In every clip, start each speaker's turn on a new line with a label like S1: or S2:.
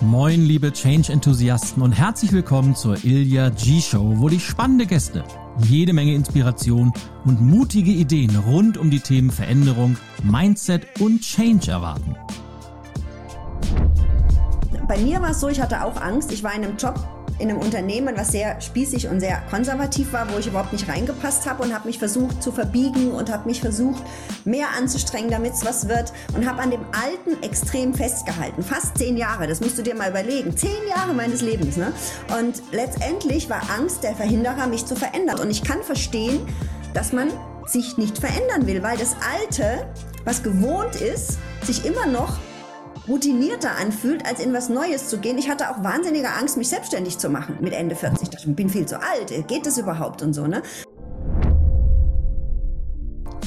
S1: Moin, liebe Change-Enthusiasten und herzlich willkommen zur Ilya G-Show, wo dich spannende Gäste, jede Menge Inspiration und mutige Ideen rund um die Themen Veränderung, Mindset und Change erwarten.
S2: Bei mir war es so, ich hatte auch Angst. Ich war in einem Job, in einem Unternehmen, was sehr spießig und sehr konservativ war, wo ich überhaupt nicht reingepasst habe und habe mich versucht zu verbiegen und habe mich versucht, mehr anzustrengen, damit es was wird und habe an dem Alten extrem festgehalten. Fast zehn Jahre, das musst du dir mal überlegen. Zehn Jahre meines Lebens. Ne? Und letztendlich war Angst der Verhinderer, mich zu verändern. Und ich kann verstehen, dass man sich nicht verändern will, weil das Alte, was gewohnt ist, sich immer noch routinierter anfühlt, als in was Neues zu gehen. Ich hatte auch wahnsinnige Angst, mich selbstständig zu machen mit Ende 40. Ich dachte, ich bin viel zu alt. Geht das überhaupt und so, ne?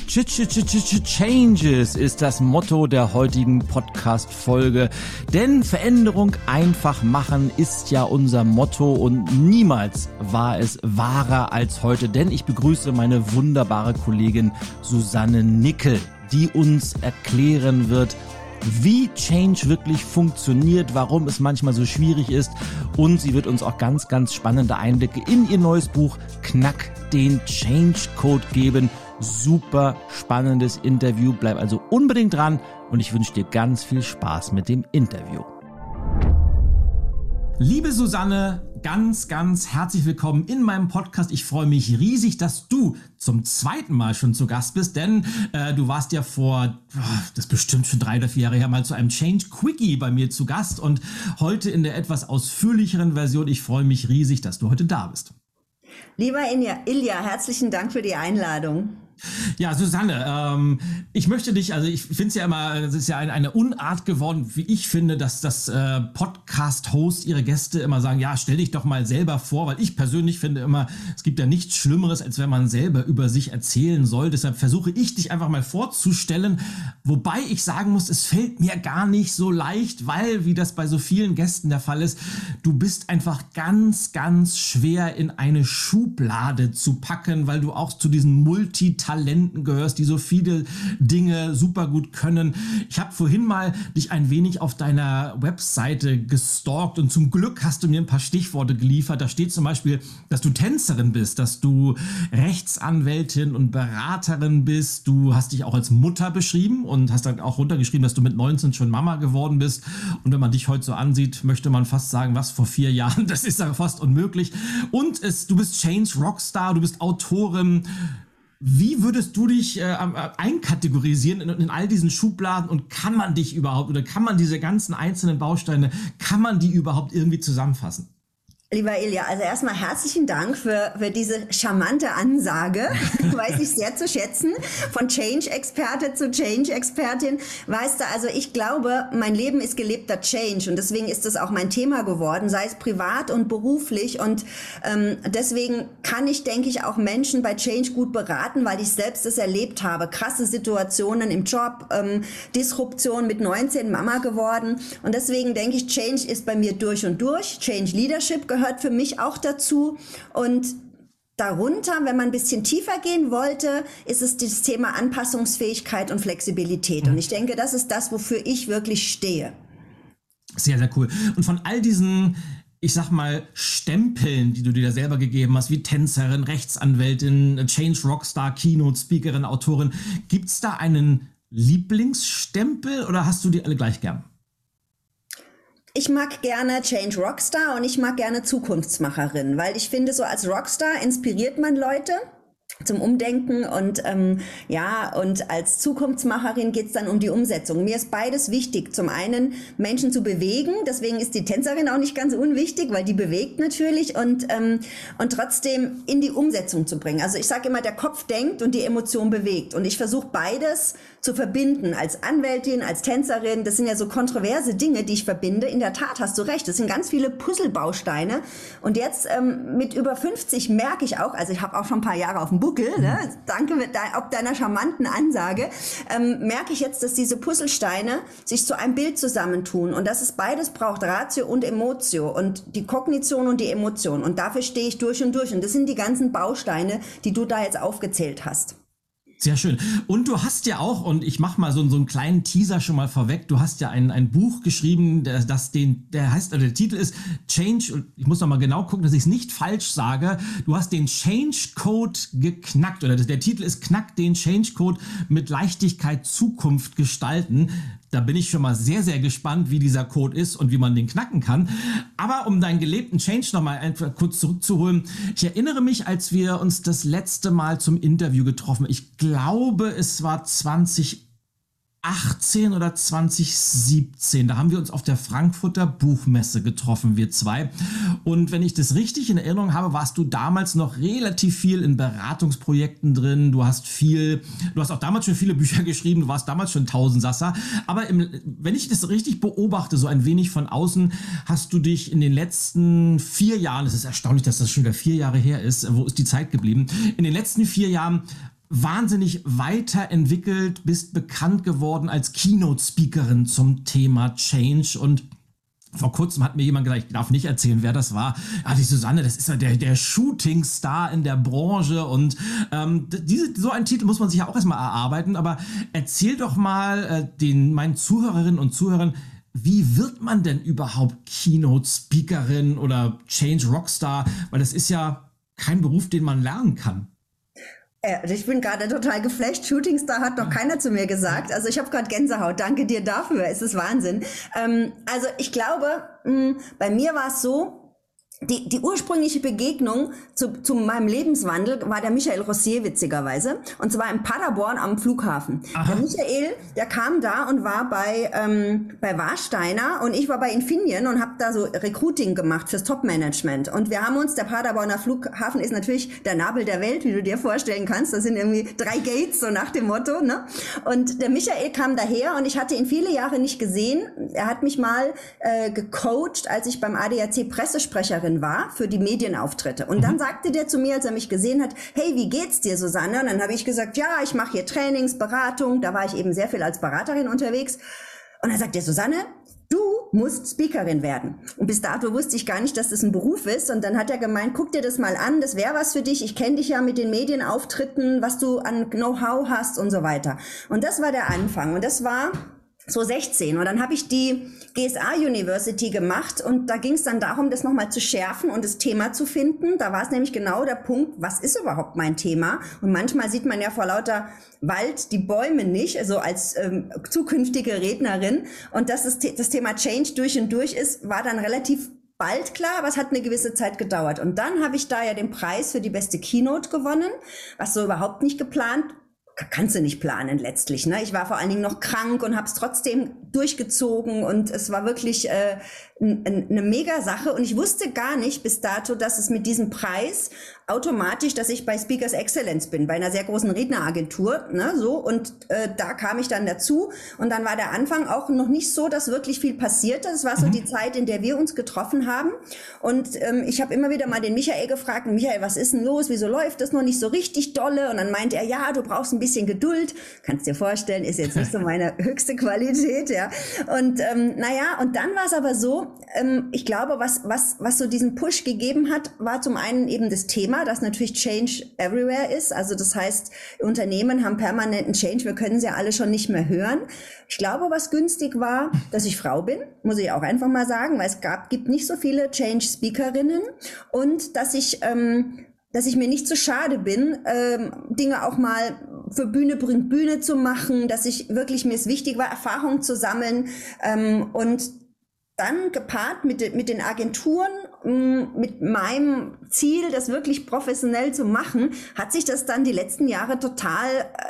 S1: Ch -ch -ch Changes ist das Motto der heutigen Podcast-Folge. Denn Veränderung einfach machen ist ja unser Motto und niemals war es wahrer als heute. Denn ich begrüße meine wunderbare Kollegin Susanne Nickel, die uns erklären wird, wie Change wirklich funktioniert, warum es manchmal so schwierig ist und sie wird uns auch ganz, ganz spannende Einblicke in ihr neues Buch Knack den Change Code geben. Super spannendes Interview. Bleib also unbedingt dran und ich wünsche dir ganz viel Spaß mit dem Interview. Liebe Susanne, ganz, ganz herzlich willkommen in meinem Podcast. Ich freue mich riesig, dass du zum zweiten Mal schon zu Gast bist, denn äh, du warst ja vor, das ist bestimmt schon drei oder vier Jahre her, mal zu einem Change Quickie bei mir zu Gast und heute in der etwas ausführlicheren Version. Ich freue mich riesig, dass du heute da bist.
S2: Lieber Ilja, herzlichen Dank für die Einladung.
S1: Ja, Susanne, ähm, ich möchte dich, also ich finde es ja immer, es ist ja eine, eine, Unart geworden, wie ich finde, dass das äh, Podcast-Host ihre Gäste immer sagen, ja, stell dich doch mal selber vor, weil ich persönlich finde immer, es gibt ja nichts Schlimmeres, als wenn man selber über sich erzählen soll. Deshalb versuche ich dich einfach mal vorzustellen, wobei ich sagen muss, es fällt mir gar nicht so leicht, weil, wie das bei so vielen Gästen der Fall ist, du bist einfach ganz, ganz schwer in eine Schublade zu packen, weil du auch zu diesen Multitasking Talenten gehörst, die so viele Dinge super gut können. Ich habe vorhin mal dich ein wenig auf deiner Webseite gestalkt und zum Glück hast du mir ein paar Stichworte geliefert. Da steht zum Beispiel, dass du Tänzerin bist, dass du Rechtsanwältin und Beraterin bist. Du hast dich auch als Mutter beschrieben und hast dann auch runtergeschrieben, dass du mit 19 schon Mama geworden bist. Und wenn man dich heute so ansieht, möchte man fast sagen, was vor vier Jahren, das ist ja fast unmöglich. Und es, du bist Change Rockstar, du bist Autorin, wie würdest du dich äh, äh, einkategorisieren in, in, all diesen Schubladen und kann man dich überhaupt oder kann man diese ganzen einzelnen Bausteine, kann man die überhaupt irgendwie zusammenfassen?
S2: Lieber Ilja, also erstmal herzlichen Dank für, für diese charmante Ansage. Weiß ich sehr zu schätzen. Von Change-Experte zu Change-Expertin. Weißt du, also ich glaube, mein Leben ist gelebter Change und deswegen ist das auch mein Thema geworden, sei es privat und beruflich. Und ähm, deswegen kann ich, denke ich, auch Menschen bei Change gut beraten, weil ich selbst es erlebt habe. Krasse Situationen im Job, ähm, Disruption mit 19 Mama geworden. Und deswegen denke ich, Change ist bei mir durch und durch. Change Leadership gehört für mich auch dazu. Und Darunter, wenn man ein bisschen tiefer gehen wollte, ist es das Thema Anpassungsfähigkeit und Flexibilität. Und ich denke, das ist das, wofür ich wirklich stehe.
S1: Sehr, sehr cool. Und von all diesen, ich sag mal, Stempeln, die du dir da selber gegeben hast, wie Tänzerin, Rechtsanwältin, Change Rockstar, Keynote, Speakerin, Autorin, gibt es da einen Lieblingsstempel oder hast du die alle gleich gern?
S2: Ich mag gerne Change Rockstar und ich mag gerne Zukunftsmacherin, weil ich finde, so als Rockstar inspiriert man Leute zum Umdenken und ähm, ja, und als Zukunftsmacherin geht es dann um die Umsetzung. Mir ist beides wichtig. Zum einen Menschen zu bewegen, deswegen ist die Tänzerin auch nicht ganz unwichtig, weil die bewegt natürlich und, ähm, und trotzdem in die Umsetzung zu bringen. Also ich sage immer, der Kopf denkt und die Emotion bewegt. Und ich versuche beides zu verbinden als Anwältin, als Tänzerin. Das sind ja so kontroverse Dinge, die ich verbinde. In der Tat hast du recht. Das sind ganz viele Puzzlebausteine. Und jetzt ähm, mit über 50 merke ich auch, also ich habe auch schon ein paar Jahre auf dem Buckel, ne? danke mit de ob deiner charmanten Ansage, ähm, merke ich jetzt, dass diese Puzzlesteine sich zu einem Bild zusammentun. Und dass es beides braucht, Ratio und Emotio. Und die Kognition und die Emotion. Und dafür stehe ich durch und durch. Und das sind die ganzen Bausteine, die du da jetzt aufgezählt hast.
S1: Sehr schön. Und du hast ja auch, und ich mache mal so, so einen kleinen Teaser schon mal vorweg, du hast ja ein, ein Buch geschrieben, der, das den, der heißt, also der Titel ist Change, und ich muss noch mal genau gucken, dass ich es nicht falsch sage. Du hast den Change Code geknackt, oder der Titel ist Knack den Change Code mit Leichtigkeit Zukunft gestalten. Da bin ich schon mal sehr, sehr gespannt, wie dieser Code ist und wie man den knacken kann. Aber um deinen gelebten Change nochmal einfach kurz zurückzuholen. Ich erinnere mich, als wir uns das letzte Mal zum Interview getroffen. Ich glaube, es war 20 2018 oder 2017. Da haben wir uns auf der Frankfurter Buchmesse getroffen, wir zwei. Und wenn ich das richtig in Erinnerung habe, warst du damals noch relativ viel in Beratungsprojekten drin. Du hast viel, du hast auch damals schon viele Bücher geschrieben. Du warst damals schon Tausendsasser. Aber im, wenn ich das richtig beobachte, so ein wenig von außen, hast du dich in den letzten vier Jahren, es ist erstaunlich, dass das schon wieder vier Jahre her ist, wo ist die Zeit geblieben? In den letzten vier Jahren wahnsinnig weiterentwickelt, bist bekannt geworden als Keynote-Speakerin zum Thema Change und vor kurzem hat mir jemand gesagt, ich darf nicht erzählen, wer das war. Ja, die Susanne, das ist ja der, der Shooting-Star in der Branche und ähm, diese, so einen Titel muss man sich ja auch erstmal erarbeiten. Aber erzähl doch mal äh, den, meinen Zuhörerinnen und Zuhörern, wie wird man denn überhaupt Keynote-Speakerin oder Change Rockstar? Weil das ist ja kein Beruf, den man lernen kann.
S2: Also ich bin gerade total geflasht. Shootingstar hat noch keiner zu mir gesagt. Also ich habe gerade Gänsehaut. Danke dir dafür. Es ist Wahnsinn. Ähm, also ich glaube, mh, bei mir war es so, die, die ursprüngliche Begegnung zu, zu meinem Lebenswandel war der Michael Rossier witzigerweise und zwar in Paderborn am Flughafen. Aha. Der Michael, der kam da und war bei ähm, bei Warsteiner und ich war bei Infineon und habe da so Recruiting gemacht fürs Top-Management und wir haben uns der Paderborner Flughafen ist natürlich der Nabel der Welt, wie du dir vorstellen kannst. Das sind irgendwie drei Gates so nach dem Motto, ne? Und der Michael kam daher und ich hatte ihn viele Jahre nicht gesehen. Er hat mich mal äh, gecoacht, als ich beim ADAC Pressesprecherin Sprecherin war für die Medienauftritte. Und dann mhm. sagte der zu mir, als er mich gesehen hat, hey, wie geht's dir, Susanne? Und dann habe ich gesagt, ja, ich mache hier Trainings, Beratung. Da war ich eben sehr viel als Beraterin unterwegs. Und dann sagt der Susanne, du musst Speakerin werden. Und bis dato wusste ich gar nicht, dass das ein Beruf ist. Und dann hat er gemeint, guck dir das mal an, das wäre was für dich. Ich kenne dich ja mit den Medienauftritten, was du an Know-how hast und so weiter. Und das war der Anfang. Und das war so 16. Und dann habe ich die GSA University gemacht und da ging es dann darum, das nochmal zu schärfen und das Thema zu finden. Da war es nämlich genau der Punkt, was ist überhaupt mein Thema? Und manchmal sieht man ja vor lauter Wald die Bäume nicht, also als ähm, zukünftige Rednerin. Und dass das, das Thema Change durch und durch ist, war dann relativ bald klar, aber es hat eine gewisse Zeit gedauert. Und dann habe ich da ja den Preis für die beste Keynote gewonnen, was so überhaupt nicht geplant kannst du nicht planen letztlich. Ne? Ich war vor allen Dingen noch krank und habe es trotzdem durchgezogen und es war wirklich äh, eine mega Sache und ich wusste gar nicht bis dato, dass es mit diesem Preis automatisch, dass ich bei Speakers Excellence bin, bei einer sehr großen Redneragentur, ne, so und äh, da kam ich dann dazu und dann war der Anfang auch noch nicht so, dass wirklich viel passierte. Es war so mhm. die Zeit, in der wir uns getroffen haben und ähm, ich habe immer wieder mal den Michael gefragt, Michael, was ist denn los? Wieso läuft das noch nicht so richtig dolle? Und dann meinte er, ja, du brauchst ein bisschen Geduld. Kannst dir vorstellen, ist jetzt nicht so meine höchste Qualität, ja. Und ähm, naja, und dann war es aber so, ähm, ich glaube, was was was so diesen Push gegeben hat, war zum einen eben das Thema Thema, das natürlich Change everywhere ist. Also das heißt, Unternehmen haben permanenten Change. Wir können sie ja alle schon nicht mehr hören. Ich glaube, was günstig war, dass ich Frau bin, muss ich auch einfach mal sagen, weil es gab, gibt nicht so viele Change-Speakerinnen und dass ich ähm, dass ich mir nicht zu schade bin, ähm, Dinge auch mal für Bühne bringt Bühne zu machen, dass ich wirklich mir es wichtig war, Erfahrung zu sammeln ähm, und dann gepaart mit, mit den Agenturen, mit meinem Ziel, das wirklich professionell zu machen, hat sich das dann die letzten Jahre total, äh,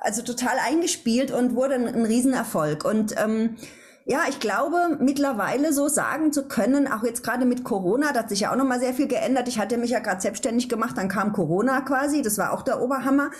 S2: also total eingespielt und wurde ein, ein Riesenerfolg. Und ähm, ja, ich glaube, mittlerweile so sagen zu können, auch jetzt gerade mit Corona, da hat sich ja auch nochmal sehr viel geändert. Ich hatte mich ja gerade selbstständig gemacht, dann kam Corona quasi, das war auch der Oberhammer.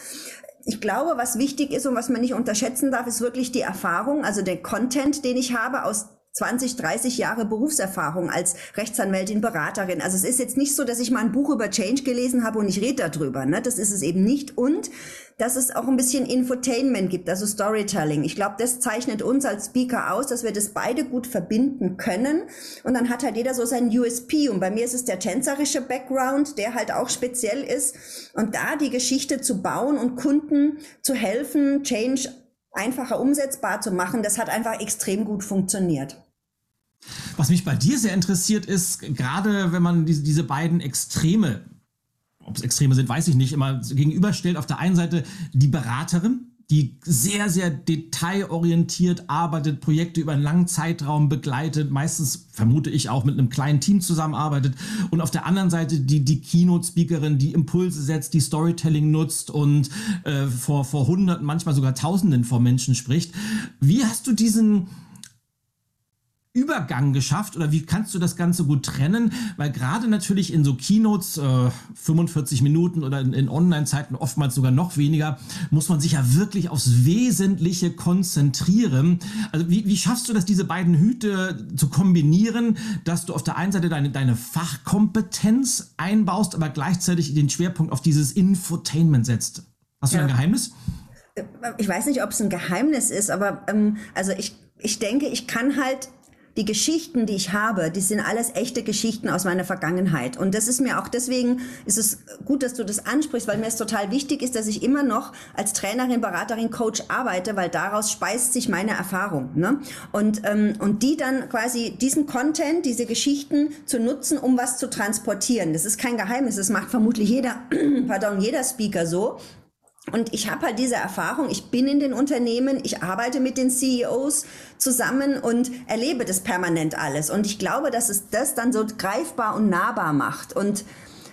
S2: Ich glaube, was wichtig ist und was man nicht unterschätzen darf, ist wirklich die Erfahrung, also der Content, den ich habe aus 20, 30 Jahre Berufserfahrung als Rechtsanwältin, Beraterin. Also es ist jetzt nicht so, dass ich mal ein Buch über Change gelesen habe und ich rede darüber. Ne? Das ist es eben nicht. Und dass es auch ein bisschen Infotainment gibt, also Storytelling. Ich glaube, das zeichnet uns als Speaker aus, dass wir das beide gut verbinden können. Und dann hat halt jeder so seinen USP. Und bei mir ist es der tänzerische Background, der halt auch speziell ist. Und da die Geschichte zu bauen und Kunden zu helfen, Change einfacher umsetzbar zu machen, das hat einfach extrem gut funktioniert.
S1: Was mich bei dir sehr interessiert ist, gerade wenn man diese, diese beiden Extreme, ob es Extreme sind, weiß ich nicht, immer gegenüberstellt. Auf der einen Seite die Beraterin, die sehr, sehr detailorientiert arbeitet, Projekte über einen langen Zeitraum begleitet, meistens vermute ich auch mit einem kleinen Team zusammenarbeitet. Und auf der anderen Seite die, die Keynote-Speakerin, die Impulse setzt, die Storytelling nutzt und äh, vor, vor Hunderten, manchmal sogar Tausenden von Menschen spricht. Wie hast du diesen, Übergang geschafft oder wie kannst du das Ganze gut trennen? Weil gerade natürlich in so Keynotes, äh, 45 Minuten oder in, in Online-Zeiten oftmals sogar noch weniger, muss man sich ja wirklich aufs Wesentliche konzentrieren. Also wie, wie schaffst du das, diese beiden Hüte zu kombinieren, dass du auf der einen Seite deine, deine Fachkompetenz einbaust, aber gleichzeitig den Schwerpunkt auf dieses Infotainment setzt? Hast du ja. ein Geheimnis?
S2: Ich weiß nicht, ob es ein Geheimnis ist, aber ähm, also ich, ich denke, ich kann halt die Geschichten, die ich habe, die sind alles echte Geschichten aus meiner Vergangenheit. Und das ist mir auch deswegen, ist es gut, dass du das ansprichst, weil mir es total wichtig ist, dass ich immer noch als Trainerin, Beraterin, Coach arbeite, weil daraus speist sich meine Erfahrung. Ne? Und, ähm, und die dann quasi diesen Content, diese Geschichten zu nutzen, um was zu transportieren. Das ist kein Geheimnis, das macht vermutlich jeder, pardon, jeder Speaker so. Und ich habe halt diese Erfahrung, ich bin in den Unternehmen, ich arbeite mit den CEOs zusammen und erlebe das permanent alles. Und ich glaube, dass es das dann so greifbar und nahbar macht. Und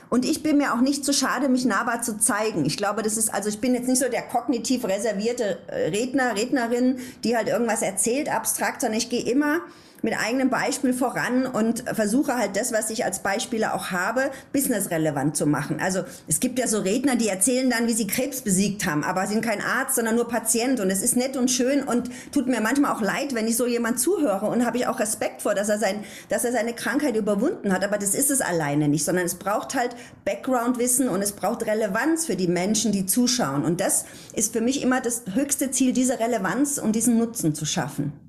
S2: und ich bin mir auch nicht zu schade, mich nahbar zu zeigen. Ich glaube, das ist, also ich bin jetzt nicht so der kognitiv reservierte Redner, Rednerin, die halt irgendwas erzählt, abstrakt, sondern ich gehe immer mit eigenem Beispiel voran und versuche halt das, was ich als Beispiele auch habe, businessrelevant zu machen. Also es gibt ja so Redner, die erzählen dann, wie sie Krebs besiegt haben, aber sind kein Arzt, sondern nur Patient und es ist nett und schön und tut mir manchmal auch leid, wenn ich so jemand zuhöre und habe ich auch Respekt vor, dass er, sein, dass er seine Krankheit überwunden hat, aber das ist es alleine nicht, sondern es braucht halt Background-Wissen und es braucht Relevanz für die Menschen, die zuschauen und das ist für mich immer das höchste Ziel, diese Relevanz und diesen Nutzen zu schaffen.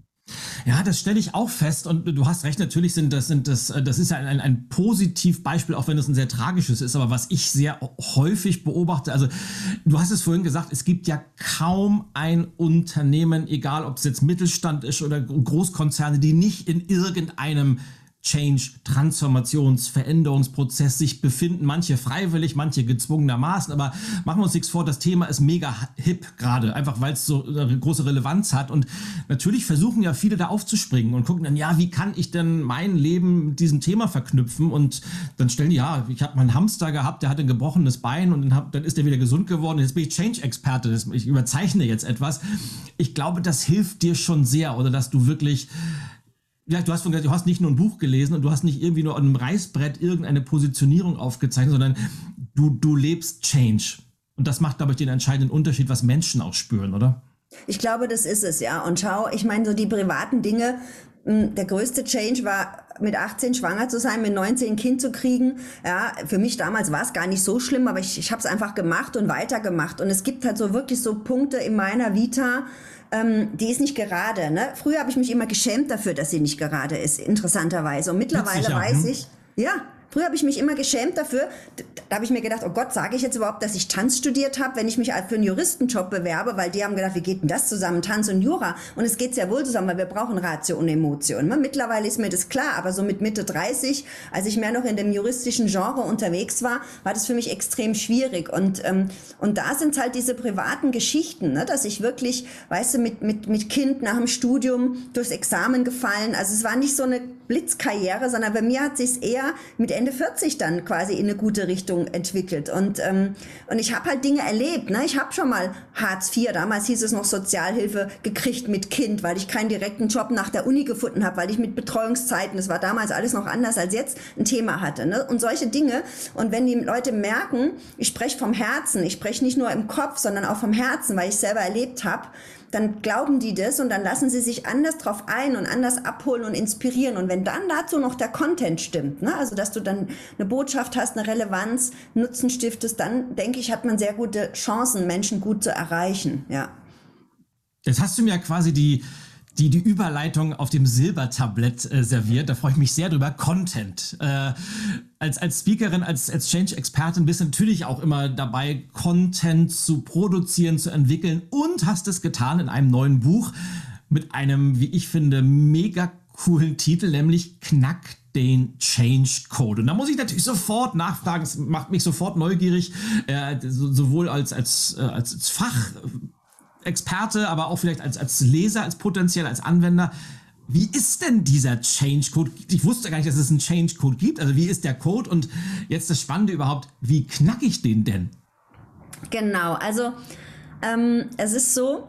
S1: Ja, das stelle ich auch fest und du hast recht, natürlich sind das, sind das, das ist ja ein, ein, ein Positivbeispiel, auch wenn es ein sehr tragisches ist, aber was ich sehr häufig beobachte, also du hast es vorhin gesagt, es gibt ja kaum ein Unternehmen, egal ob es jetzt Mittelstand ist oder Großkonzerne, die nicht in irgendeinem Change, Transformations, Veränderungsprozess sich befinden. Manche freiwillig, manche gezwungenermaßen. Aber machen wir uns nichts vor, das Thema ist mega hip gerade, einfach weil es so eine große Relevanz hat. Und natürlich versuchen ja viele da aufzuspringen und gucken dann, ja, wie kann ich denn mein Leben mit diesem Thema verknüpfen? Und dann stellen die, ja, ich habe mal einen Hamster gehabt, der hat ein gebrochenes Bein und dann, hab, dann ist er wieder gesund geworden. Jetzt bin ich Change-Experte. Ich überzeichne jetzt etwas. Ich glaube, das hilft dir schon sehr oder dass du wirklich ja, du hast du hast nicht nur ein Buch gelesen und du hast nicht irgendwie nur an einem Reißbrett irgendeine Positionierung aufgezeichnet, sondern du, du lebst Change. Und das macht, glaube ich, den entscheidenden Unterschied, was Menschen auch spüren, oder?
S2: Ich glaube, das ist es, ja. Und schau, ich meine, so die privaten Dinge, hm, der größte Change war, mit 18 schwanger zu sein, mit 19 ein Kind zu kriegen. Ja, für mich damals war es gar nicht so schlimm, aber ich, ich habe es einfach gemacht und weitergemacht. Und es gibt halt so wirklich so Punkte in meiner Vita, ähm, die ist nicht gerade. Ne? Früher habe ich mich immer geschämt dafür, dass sie nicht gerade ist, interessanterweise. Und mittlerweile weiß ich, ja, Früher habe ich mich immer geschämt dafür. Da habe ich mir gedacht, oh Gott, sage ich jetzt überhaupt, dass ich Tanz studiert habe, wenn ich mich für einen Juristenjob bewerbe, weil die haben gedacht, wie geht denn das zusammen, Tanz und Jura? Und es geht sehr wohl zusammen, weil wir brauchen Ratio und Emotion. Ne? Mittlerweile ist mir das klar, aber so mit Mitte 30, als ich mehr noch in dem juristischen Genre unterwegs war, war das für mich extrem schwierig. Und, ähm, und da sind halt diese privaten Geschichten, ne? dass ich wirklich, weißt du, mit, mit, mit Kind nach dem Studium durchs Examen gefallen. Also es war nicht so eine Blitzkarriere, sondern bei mir hat sich eher mit Ende 40 dann quasi in eine gute Richtung entwickelt. Und, ähm, und ich habe halt Dinge erlebt. Ne? Ich habe schon mal Hartz IV, damals hieß es noch Sozialhilfe, gekriegt mit Kind, weil ich keinen direkten Job nach der Uni gefunden habe, weil ich mit Betreuungszeiten, das war damals alles noch anders als jetzt, ein Thema hatte. Ne? Und solche Dinge. Und wenn die Leute merken, ich spreche vom Herzen, ich spreche nicht nur im Kopf, sondern auch vom Herzen, weil ich selber erlebt habe, dann glauben die das und dann lassen sie sich anders drauf ein und anders abholen und inspirieren. Und wenn dann dazu noch der Content stimmt, ne? also dass du dann eine Botschaft hast, eine Relevanz, Nutzen stiftest, dann denke ich, hat man sehr gute Chancen, Menschen gut zu erreichen. Ja.
S1: Jetzt hast du mir quasi die, die, die Überleitung auf dem Silbertablett äh, serviert. Da freue ich mich sehr drüber. Content. Äh, als, als Speakerin, als, als Change-Expertin bist du natürlich auch immer dabei, Content zu produzieren, zu entwickeln und hast es getan in einem neuen Buch mit einem, wie ich finde, mega coolen Titel, nämlich Knack den Change Code. Und da muss ich natürlich sofort nachfragen, es macht mich sofort neugierig, äh, sowohl als, als, äh, als Fach. Experte, aber auch vielleicht als, als Leser, als potenziell, als Anwender. Wie ist denn dieser Change Code? Ich wusste gar nicht, dass es einen Change Code gibt. Also wie ist der Code? Und jetzt das Spannende überhaupt, wie knacke ich den denn?
S2: Genau, also ähm, es ist so,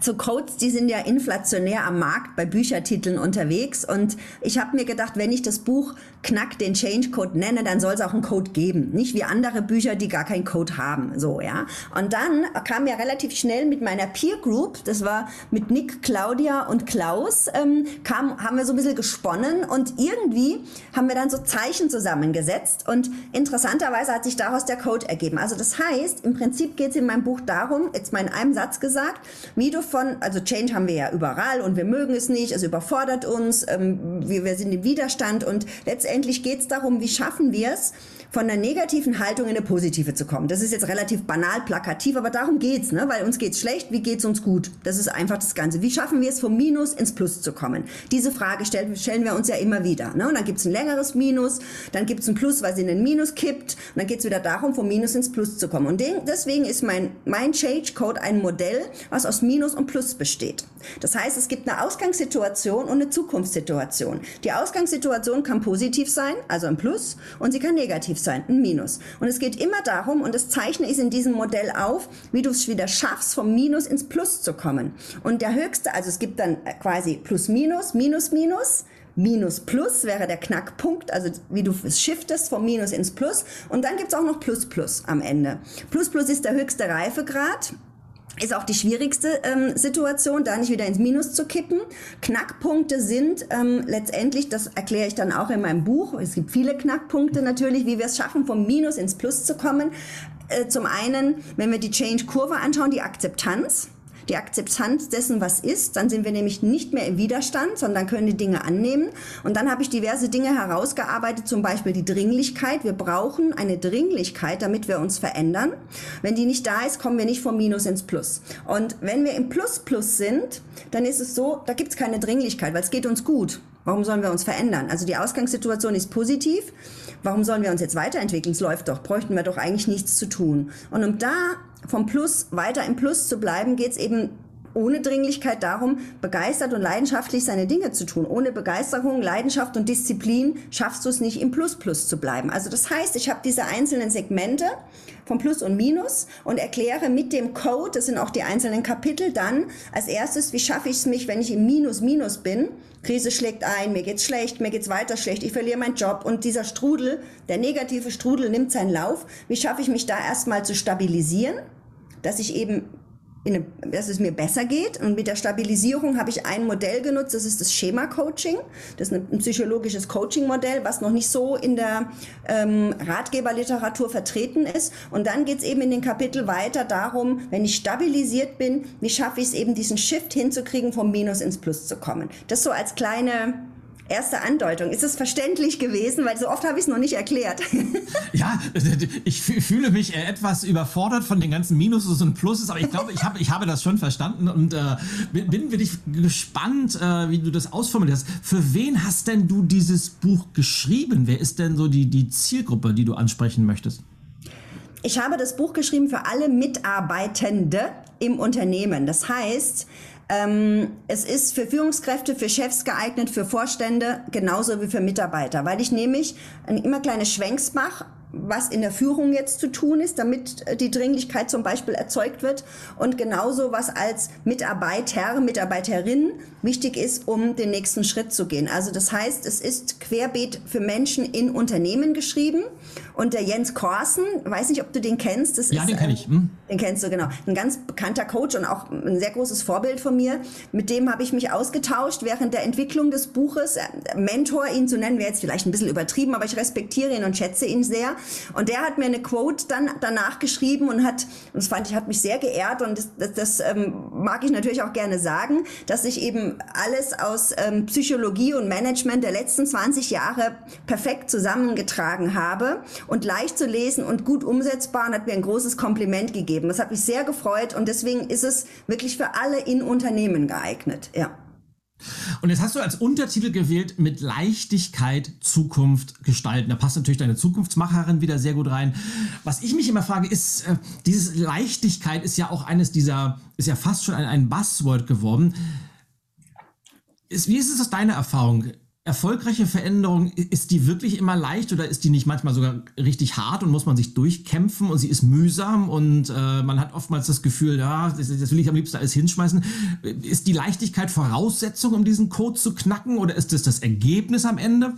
S2: so Codes, die sind ja inflationär am Markt bei Büchertiteln unterwegs. Und ich habe mir gedacht, wenn ich das Buch Knack den Change Code nenne, dann soll es auch einen Code geben, nicht wie andere Bücher, die gar keinen Code haben, so ja. Und dann kam ja relativ schnell mit meiner Peer Group, das war mit Nick, Claudia und Klaus, ähm, kam, haben wir so ein bisschen gesponnen. Und irgendwie haben wir dann so Zeichen zusammengesetzt. Und interessanterweise hat sich daraus der Code ergeben. Also das heißt, im Prinzip geht es in meinem Buch darum, jetzt mal in einem Satz gesagt, wie du von, also Change haben wir ja überall und wir mögen es nicht, es überfordert uns, ähm, wir, wir sind im Widerstand und letztendlich geht es darum, wie schaffen wir es, von einer negativen Haltung in eine positive zu kommen. Das ist jetzt relativ banal, plakativ, aber darum geht's, ne? weil uns geht's schlecht, wie geht's uns gut? Das ist einfach das Ganze. Wie schaffen wir es, vom Minus ins Plus zu kommen? Diese Frage stellen, stellen wir uns ja immer wieder. Ne? Und dann gibt's ein längeres Minus, dann gibt's ein Plus, weil es in den Minus kippt, und dann geht's wieder darum, vom Minus ins Plus zu kommen. Und deswegen ist mein, mein Change Code ein Modell, was aus Minus und Plus besteht. Das heißt, es gibt eine Ausgangssituation und eine Zukunftssituation. Die Ausgangssituation kann positiv sein, also ein Plus, und sie kann negativ sein, ein Minus. Und es geht immer darum, und das zeichne ich in diesem Modell auf, wie du es wieder schaffst, vom Minus ins Plus zu kommen. Und der höchste, also es gibt dann quasi Plus, Minus, Minus, Minus, Minus Plus wäre der Knackpunkt, also wie du es shiftest vom Minus ins Plus. Und dann gibt es auch noch Plus Plus am Ende. Plus Plus ist der höchste Reifegrad ist auch die schwierigste ähm, Situation, da nicht wieder ins Minus zu kippen. Knackpunkte sind ähm, letztendlich, das erkläre ich dann auch in meinem Buch, es gibt viele Knackpunkte natürlich, wie wir es schaffen, vom Minus ins Plus zu kommen. Äh, zum einen, wenn wir die Change-Kurve anschauen, die Akzeptanz die Akzeptanz dessen, was ist. Dann sind wir nämlich nicht mehr im Widerstand, sondern können die Dinge annehmen. Und dann habe ich diverse Dinge herausgearbeitet, zum Beispiel die Dringlichkeit. Wir brauchen eine Dringlichkeit, damit wir uns verändern. Wenn die nicht da ist, kommen wir nicht vom Minus ins Plus. Und wenn wir im Plus Plus sind, dann ist es so, da gibt es keine Dringlichkeit, weil es geht uns gut. Warum sollen wir uns verändern? Also die Ausgangssituation ist positiv. Warum sollen wir uns jetzt weiterentwickeln? Es läuft doch, bräuchten wir doch eigentlich nichts zu tun. Und um da vom Plus weiter im Plus zu bleiben, geht es eben ohne Dringlichkeit darum, begeistert und leidenschaftlich seine Dinge zu tun. Ohne Begeisterung, Leidenschaft und Disziplin schaffst du es nicht, im Plus-Plus zu bleiben. Also das heißt, ich habe diese einzelnen Segmente von Plus und Minus und erkläre mit dem Code, das sind auch die einzelnen Kapitel, dann als erstes, wie schaffe ich es mich, wenn ich im Minus-Minus bin. Krise schlägt ein, mir geht's schlecht, mir geht's weiter schlecht, ich verliere meinen Job und dieser Strudel, der negative Strudel nimmt seinen Lauf. Wie schaffe ich mich da erstmal zu stabilisieren? dass ich eben eine, dass es mir besser geht. Und mit der Stabilisierung habe ich ein Modell genutzt, das ist das Schema-Coaching. Das ist ein psychologisches Coaching-Modell, was noch nicht so in der ähm, Ratgeberliteratur vertreten ist. Und dann geht es eben in den Kapitel weiter darum, wenn ich stabilisiert bin, wie schaffe ich es eben, diesen Shift hinzukriegen, vom Minus ins Plus zu kommen. Das so als kleine erste Andeutung. Ist es verständlich gewesen? Weil so oft habe ich es noch nicht erklärt.
S1: ja, ich fühle mich etwas überfordert von den ganzen Minuses und Pluses, aber ich glaube, ich habe, ich habe das schon verstanden und äh, bin wirklich gespannt, äh, wie du das ausformuliert hast. Für wen hast denn du dieses Buch geschrieben? Wer ist denn so die, die Zielgruppe, die du ansprechen möchtest?
S2: Ich habe das Buch geschrieben für alle Mitarbeitende im Unternehmen. Das heißt, ähm, es ist für Führungskräfte, für Chefs geeignet, für Vorstände genauso wie für Mitarbeiter, weil ich nämlich ein immer kleines Schwenks mache, was in der Führung jetzt zu tun ist, damit die Dringlichkeit zum Beispiel erzeugt wird und genauso was als Mitarbeiter, Mitarbeiterin wichtig ist, um den nächsten Schritt zu gehen. Also das heißt, es ist querbeet für Menschen in Unternehmen geschrieben Und der Jens Korsen, weiß nicht, ob du den kennst.
S1: Das ja, ist, den kenne ich.
S2: Hm. Den kennst du, genau. Ein ganz bekannter Coach und auch ein sehr großes Vorbild von mir. Mit dem habe ich mich ausgetauscht während der Entwicklung des Buches. Mentor, ihn zu nennen, wäre jetzt vielleicht ein bisschen übertrieben, aber ich respektiere ihn und schätze ihn sehr. Und der hat mir eine Quote dann danach geschrieben und hat, und das fand ich, hat mich sehr geehrt und das, das, das ähm, mag ich natürlich auch gerne sagen, dass ich eben alles aus ähm, Psychologie und Management der letzten 20 Jahre perfekt zusammengetragen habe und leicht zu lesen und gut umsetzbar und hat mir ein großes Kompliment gegeben. Das hat mich sehr gefreut und deswegen ist es wirklich für alle in Unternehmen geeignet. Ja.
S1: Und jetzt hast du als Untertitel gewählt, mit Leichtigkeit Zukunft gestalten. Da passt natürlich deine Zukunftsmacherin wieder sehr gut rein. Was ich mich immer frage, ist, äh, dieses Leichtigkeit ist ja auch eines dieser, ist ja fast schon ein, ein Buzzword geworden. Ist, wie ist es aus deiner Erfahrung? Erfolgreiche Veränderung, ist die wirklich immer leicht oder ist die nicht manchmal sogar richtig hart und muss man sich durchkämpfen und sie ist mühsam und äh, man hat oftmals das Gefühl, ja, das, das, will ich am liebsten alles hinschmeißen. Ist die Leichtigkeit Voraussetzung, um diesen Code zu knacken oder ist das das Ergebnis am Ende?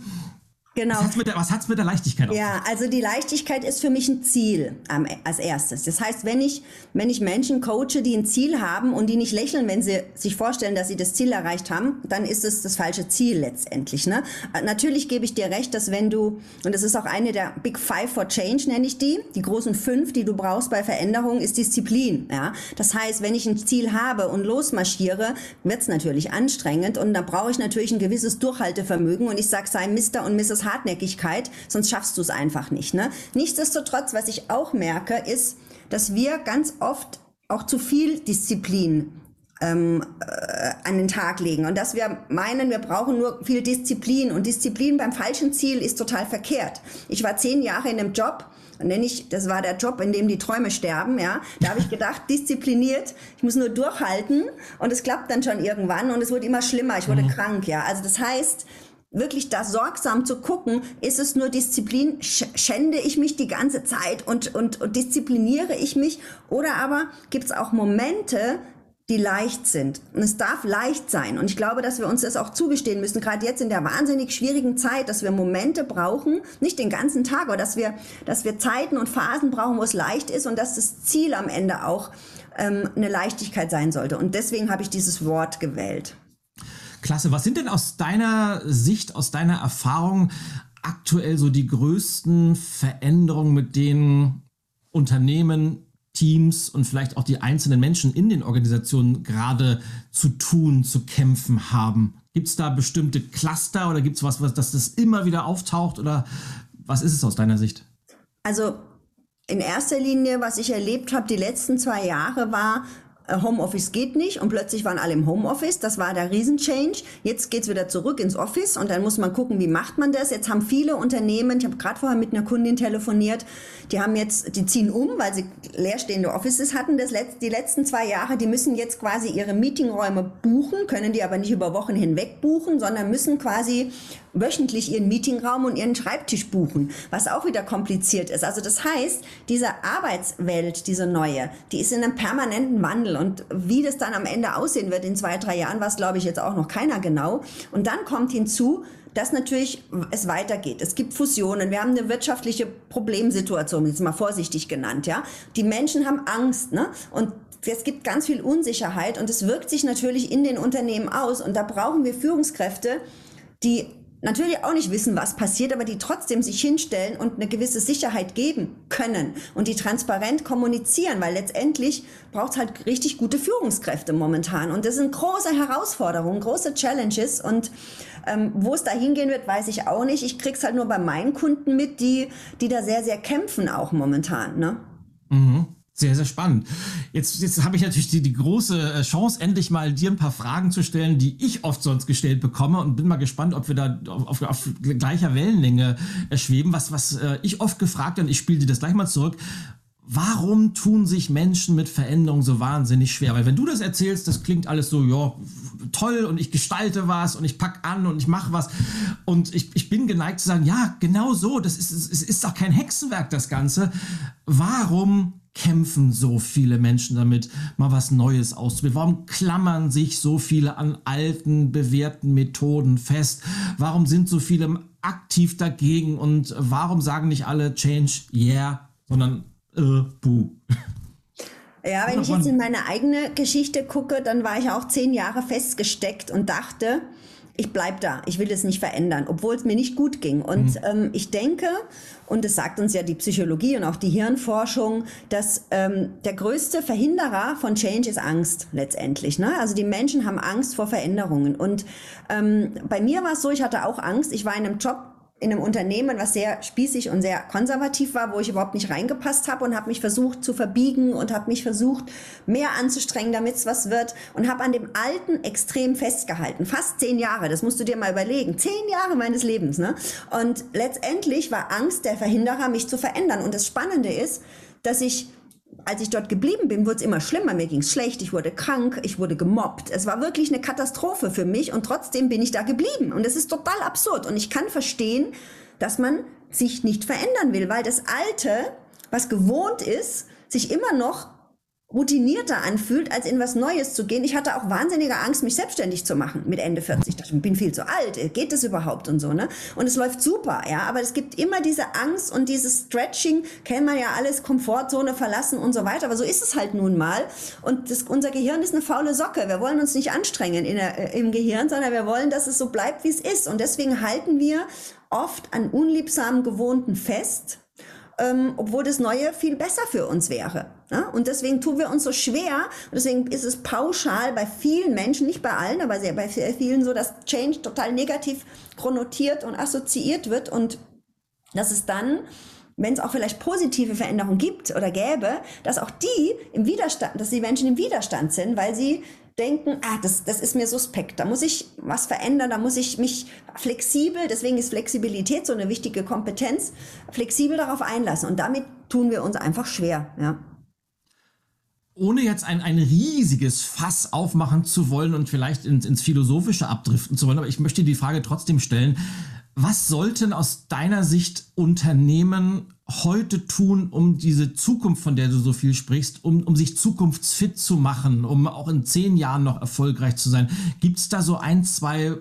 S2: Genau.
S1: Was hat es mit, der Leichtigkeit
S2: auf? Ja, also die Leichtigkeit ist für mich ein Ziel ähm, als erstes. Das heißt, wenn ich, wenn ich Menschen coache, die ein Ziel haben und die nicht lächeln, wenn sie sich vorstellen, dass sie das Ziel erreicht haben, dann ist es das falsche Ziel letztendlich. Ne? Äh, natürlich gebe ich dir recht, dass wenn du, und das ist auch eine der Big Five for Change, nenne ich die, die großen fünf, die du brauchst bei Veränderung, ist Disziplin. Ja? Das heißt, wenn ich ein Ziel habe und losmarschiere, wird es natürlich anstrengend und da brauche ich natürlich ein gewisses Durchhaltevermögen und ich sage, sei Mr. und Mrs. Hartnäckigkeit, sonst schaffst du es einfach nicht. Ne? Nichtsdestotrotz, was ich auch merke, ist, dass wir ganz oft auch zu viel Disziplin ähm, äh, an den Tag legen und dass wir meinen, wir brauchen nur viel Disziplin und Disziplin beim falschen Ziel ist total verkehrt. Ich war zehn Jahre in einem Job, nenne ich, das war der Job, in dem die Träume sterben, ja. Da habe ich gedacht, diszipliniert, ich muss nur durchhalten und es klappt dann schon irgendwann und es wurde immer schlimmer, ich wurde mhm. krank, ja. Also das heißt, wirklich da sorgsam zu gucken, ist es nur Disziplin, schände ich mich die ganze Zeit und, und, und diszipliniere ich mich oder aber gibt es auch Momente, die leicht sind. Und es darf leicht sein. Und ich glaube, dass wir uns das auch zugestehen müssen, gerade jetzt in der wahnsinnig schwierigen Zeit, dass wir Momente brauchen, nicht den ganzen Tag, aber dass wir, dass wir Zeiten und Phasen brauchen, wo es leicht ist und dass das Ziel am Ende auch ähm, eine Leichtigkeit sein sollte. Und deswegen habe ich dieses Wort gewählt.
S1: Klasse. Was sind denn aus deiner Sicht, aus deiner Erfahrung aktuell so die größten Veränderungen, mit denen Unternehmen, Teams und vielleicht auch die einzelnen Menschen in den Organisationen gerade zu tun, zu kämpfen haben? Gibt es da bestimmte Cluster oder gibt es was, was, dass das immer wieder auftaucht oder was ist es aus deiner Sicht?
S2: Also in erster Linie, was ich erlebt habe die letzten zwei Jahre, war, Homeoffice geht nicht und plötzlich waren alle im Homeoffice. Das war der Riesenchange. Jetzt geht's wieder zurück ins Office und dann muss man gucken, wie macht man das. Jetzt haben viele Unternehmen, ich habe gerade vorher mit einer Kundin telefoniert, die haben jetzt, die ziehen um, weil sie leerstehende Offices hatten das letzt, die letzten zwei Jahre. Die müssen jetzt quasi ihre Meetingräume buchen, können die aber nicht über Wochen hinweg buchen, sondern müssen quasi wöchentlich ihren Meetingraum und ihren Schreibtisch buchen, was auch wieder kompliziert ist. Also das heißt, diese Arbeitswelt, diese neue, die ist in einem permanenten Wandel und wie das dann am Ende aussehen wird in zwei, drei Jahren, was glaube ich jetzt auch noch keiner genau. Und dann kommt hinzu, dass natürlich es weitergeht. Es gibt Fusionen. Wir haben eine wirtschaftliche Problemsituation, jetzt mal vorsichtig genannt, ja. Die Menschen haben Angst, ne? Und es gibt ganz viel Unsicherheit und es wirkt sich natürlich in den Unternehmen aus. Und da brauchen wir Führungskräfte, die natürlich auch nicht wissen, was passiert, aber die trotzdem sich hinstellen und eine gewisse Sicherheit geben können und die transparent kommunizieren, weil letztendlich braucht es halt richtig gute Führungskräfte momentan. Und das sind große Herausforderungen, große Challenges und ähm, wo es da hingehen wird, weiß ich auch nicht. Ich krieg's halt nur bei meinen Kunden mit, die, die da sehr, sehr kämpfen auch momentan. Ne?
S1: Mhm. Sehr, sehr spannend. Jetzt, jetzt habe ich natürlich die, die große äh, Chance, endlich mal dir ein paar Fragen zu stellen, die ich oft sonst gestellt bekomme und bin mal gespannt, ob wir da auf, auf gleicher Wellenlänge äh, schweben. Was, was äh, ich oft gefragt und ich spiele dir das gleich mal zurück. Warum tun sich Menschen mit Veränderung so wahnsinnig schwer? Weil wenn du das erzählst, das klingt alles so, ja, toll und ich gestalte was und ich pack an und ich mache was. Und ich, ich bin geneigt zu sagen, ja, genau so, das ist, es ist doch kein Hexenwerk, das Ganze. Warum kämpfen so viele Menschen damit, mal was Neues auszuprobieren? Warum klammern sich so viele an alten, bewährten Methoden fest? Warum sind so viele aktiv dagegen und warum sagen nicht alle Change, yeah, sondern äh, buh?
S2: Ja, wenn ich jetzt in meine eigene Geschichte gucke, dann war ich auch zehn Jahre festgesteckt und dachte, ich bleibe da, ich will es nicht verändern, obwohl es mir nicht gut ging. Und mhm. ähm, ich denke, und das sagt uns ja die Psychologie und auch die Hirnforschung, dass ähm, der größte Verhinderer von Change ist Angst letztendlich. Ne? Also die Menschen haben Angst vor Veränderungen. Und ähm, bei mir war es so, ich hatte auch Angst. Ich war in einem Job, in einem Unternehmen, was sehr spießig und sehr konservativ war, wo ich überhaupt nicht reingepasst habe und habe mich versucht zu verbiegen und habe mich versucht mehr anzustrengen, damit es was wird und habe an dem Alten extrem festgehalten. Fast zehn Jahre, das musst du dir mal überlegen. Zehn Jahre meines Lebens. Ne? Und letztendlich war Angst der Verhinderer, mich zu verändern. Und das Spannende ist, dass ich als ich dort geblieben bin, wurde es immer schlimmer. Mir ging es schlecht, ich wurde krank, ich wurde gemobbt. Es war wirklich eine Katastrophe für mich und trotzdem bin ich da geblieben. Und es ist total absurd. Und ich kann verstehen, dass man sich nicht verändern will, weil das Alte, was gewohnt ist, sich immer noch routinierter anfühlt, als in was Neues zu gehen. Ich hatte auch wahnsinnige Angst, mich selbstständig zu machen mit Ende 40. Ich dachte, ich bin viel zu alt. Geht das überhaupt und so, ne? Und es läuft super, ja. Aber es gibt immer diese Angst und dieses Stretching, kennen wir ja alles, Komfortzone verlassen und so weiter. Aber so ist es halt nun mal. Und das, unser Gehirn ist eine faule Socke. Wir wollen uns nicht anstrengen der, äh, im Gehirn, sondern wir wollen, dass es so bleibt, wie es ist. Und deswegen halten wir oft an unliebsamen Gewohnten fest, ähm, obwohl das Neue viel besser für uns wäre. Ja? Und deswegen tun wir uns so schwer. Und deswegen ist es pauschal bei vielen Menschen, nicht bei allen, aber sehr bei vielen so, dass Change total negativ konnotiert und assoziiert wird und dass es dann wenn es auch vielleicht positive Veränderungen gibt oder gäbe, dass auch die im Widerstand, dass die Menschen im Widerstand sind, weil sie denken, ah, das, das ist mir suspekt, da muss ich was verändern, da muss ich mich flexibel, deswegen ist Flexibilität so eine wichtige Kompetenz, flexibel darauf einlassen. Und damit tun wir uns einfach schwer, ja.
S1: Ohne jetzt ein, ein riesiges Fass aufmachen zu wollen und vielleicht ins, ins Philosophische abdriften zu wollen, aber ich möchte die Frage trotzdem stellen, was sollten aus deiner Sicht Unternehmen heute tun, um diese Zukunft, von der du so viel sprichst, um, um sich zukunftsfit zu machen, um auch in zehn Jahren noch erfolgreich zu sein? Gibt es da so ein, zwei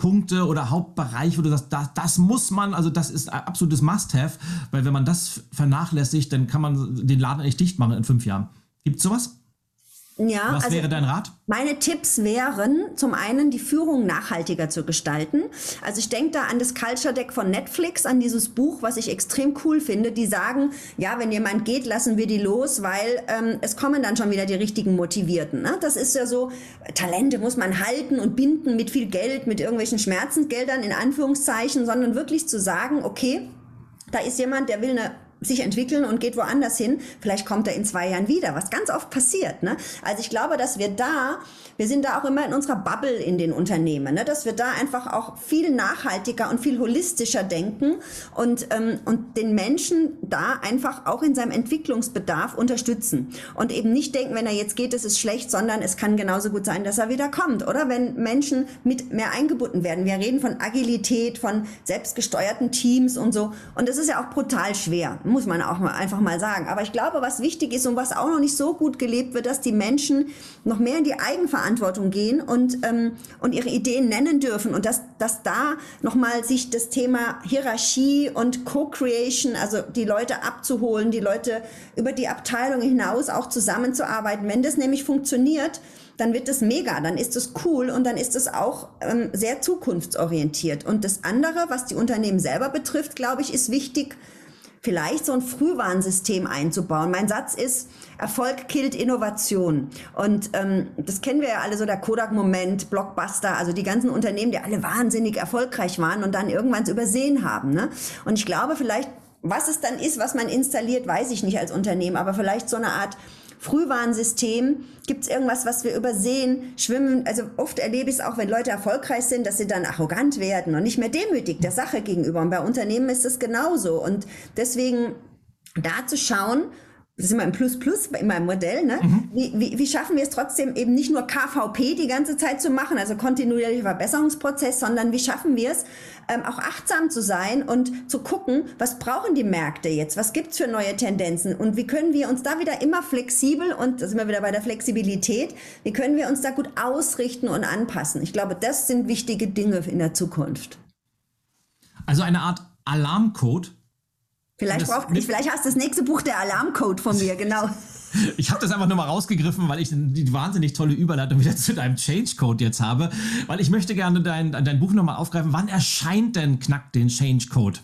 S1: Hauptpunkte oder Hauptbereiche, wo du sagst, das, das muss man, also das ist ein absolutes Must-Have, weil wenn man das vernachlässigt, dann kann man den Laden echt dicht machen in fünf Jahren. Gibt es sowas?
S2: Ja,
S1: Was also wäre dein Rat?
S2: Meine Tipps wären, zum einen die Führung nachhaltiger zu gestalten. Also ich denke da an das Culture Deck von Netflix, an dieses Buch, was ich extrem cool finde. Die sagen, ja, wenn jemand geht, lassen wir die los, weil ähm, es kommen dann schon wieder die richtigen Motivierten. Ne? Das ist ja so, Talente muss man halten und binden mit viel Geld, mit irgendwelchen Schmerzensgeldern in Anführungszeichen, sondern wirklich zu sagen, okay, da ist jemand, der will eine sich entwickeln und geht woanders hin. Vielleicht kommt er in zwei Jahren wieder, was ganz oft passiert. Ne? Also ich glaube, dass wir da, wir sind da auch immer in unserer Bubble in den Unternehmen, ne? dass wir da einfach auch viel nachhaltiger und viel holistischer denken und, ähm, und den Menschen da einfach auch in seinem Entwicklungsbedarf unterstützen. Und eben nicht denken, wenn er jetzt geht, es ist schlecht, sondern es kann genauso gut sein, dass er wieder kommt. Oder wenn Menschen mit mehr eingebunden werden. Wir reden von Agilität, von selbstgesteuerten Teams und so. Und das ist ja auch brutal schwer muss man auch mal, einfach mal sagen. Aber ich glaube, was wichtig ist und was auch noch nicht so gut gelebt wird, dass die Menschen noch mehr in die Eigenverantwortung gehen und, ähm, und ihre Ideen nennen dürfen und dass, dass da nochmal sich das Thema Hierarchie und Co-Creation, also die Leute abzuholen, die Leute über die Abteilung hinaus auch zusammenzuarbeiten. Wenn das nämlich funktioniert, dann wird es mega, dann ist es cool und dann ist es auch ähm, sehr zukunftsorientiert. Und das andere, was die Unternehmen selber betrifft, glaube ich, ist wichtig, vielleicht so ein Frühwarnsystem einzubauen. Mein Satz ist, Erfolg killt Innovation. Und ähm, das kennen wir ja alle so, der Kodak-Moment, Blockbuster, also die ganzen Unternehmen, die alle wahnsinnig erfolgreich waren und dann irgendwann übersehen haben. Ne? Und ich glaube vielleicht, was es dann ist, was man installiert, weiß ich nicht als Unternehmen, aber vielleicht so eine Art Frühwarnsystem? Gibt es irgendwas, was wir übersehen? Schwimmen, also oft erlebe ich es auch, wenn Leute erfolgreich sind, dass sie dann arrogant werden und nicht mehr demütig der Sache gegenüber. Und bei Unternehmen ist es genauso. Und deswegen da zu schauen, das ist immer im Plus Plus in meinem Modell, ne? Mhm. Wie, wie, wie schaffen wir es trotzdem eben nicht nur KVP die ganze Zeit zu machen, also kontinuierlicher Verbesserungsprozess, sondern wie schaffen wir es, ähm, auch achtsam zu sein und zu gucken, was brauchen die Märkte jetzt, was gibt's für neue Tendenzen und wie können wir uns da wieder immer flexibel und da sind wir wieder bei der Flexibilität, wie können wir uns da gut ausrichten und anpassen. Ich glaube, das sind wichtige Dinge in der Zukunft.
S1: Also eine Art Alarmcode,
S2: Vielleicht, braucht, vielleicht hast du das nächste Buch der Alarmcode von mir, genau.
S1: Ich habe das einfach nur mal rausgegriffen, weil ich die wahnsinnig tolle Überleitung wieder zu deinem Change-Code jetzt habe. Weil ich möchte gerne dein, dein Buch nochmal aufgreifen. Wann erscheint denn Knack den Change-Code?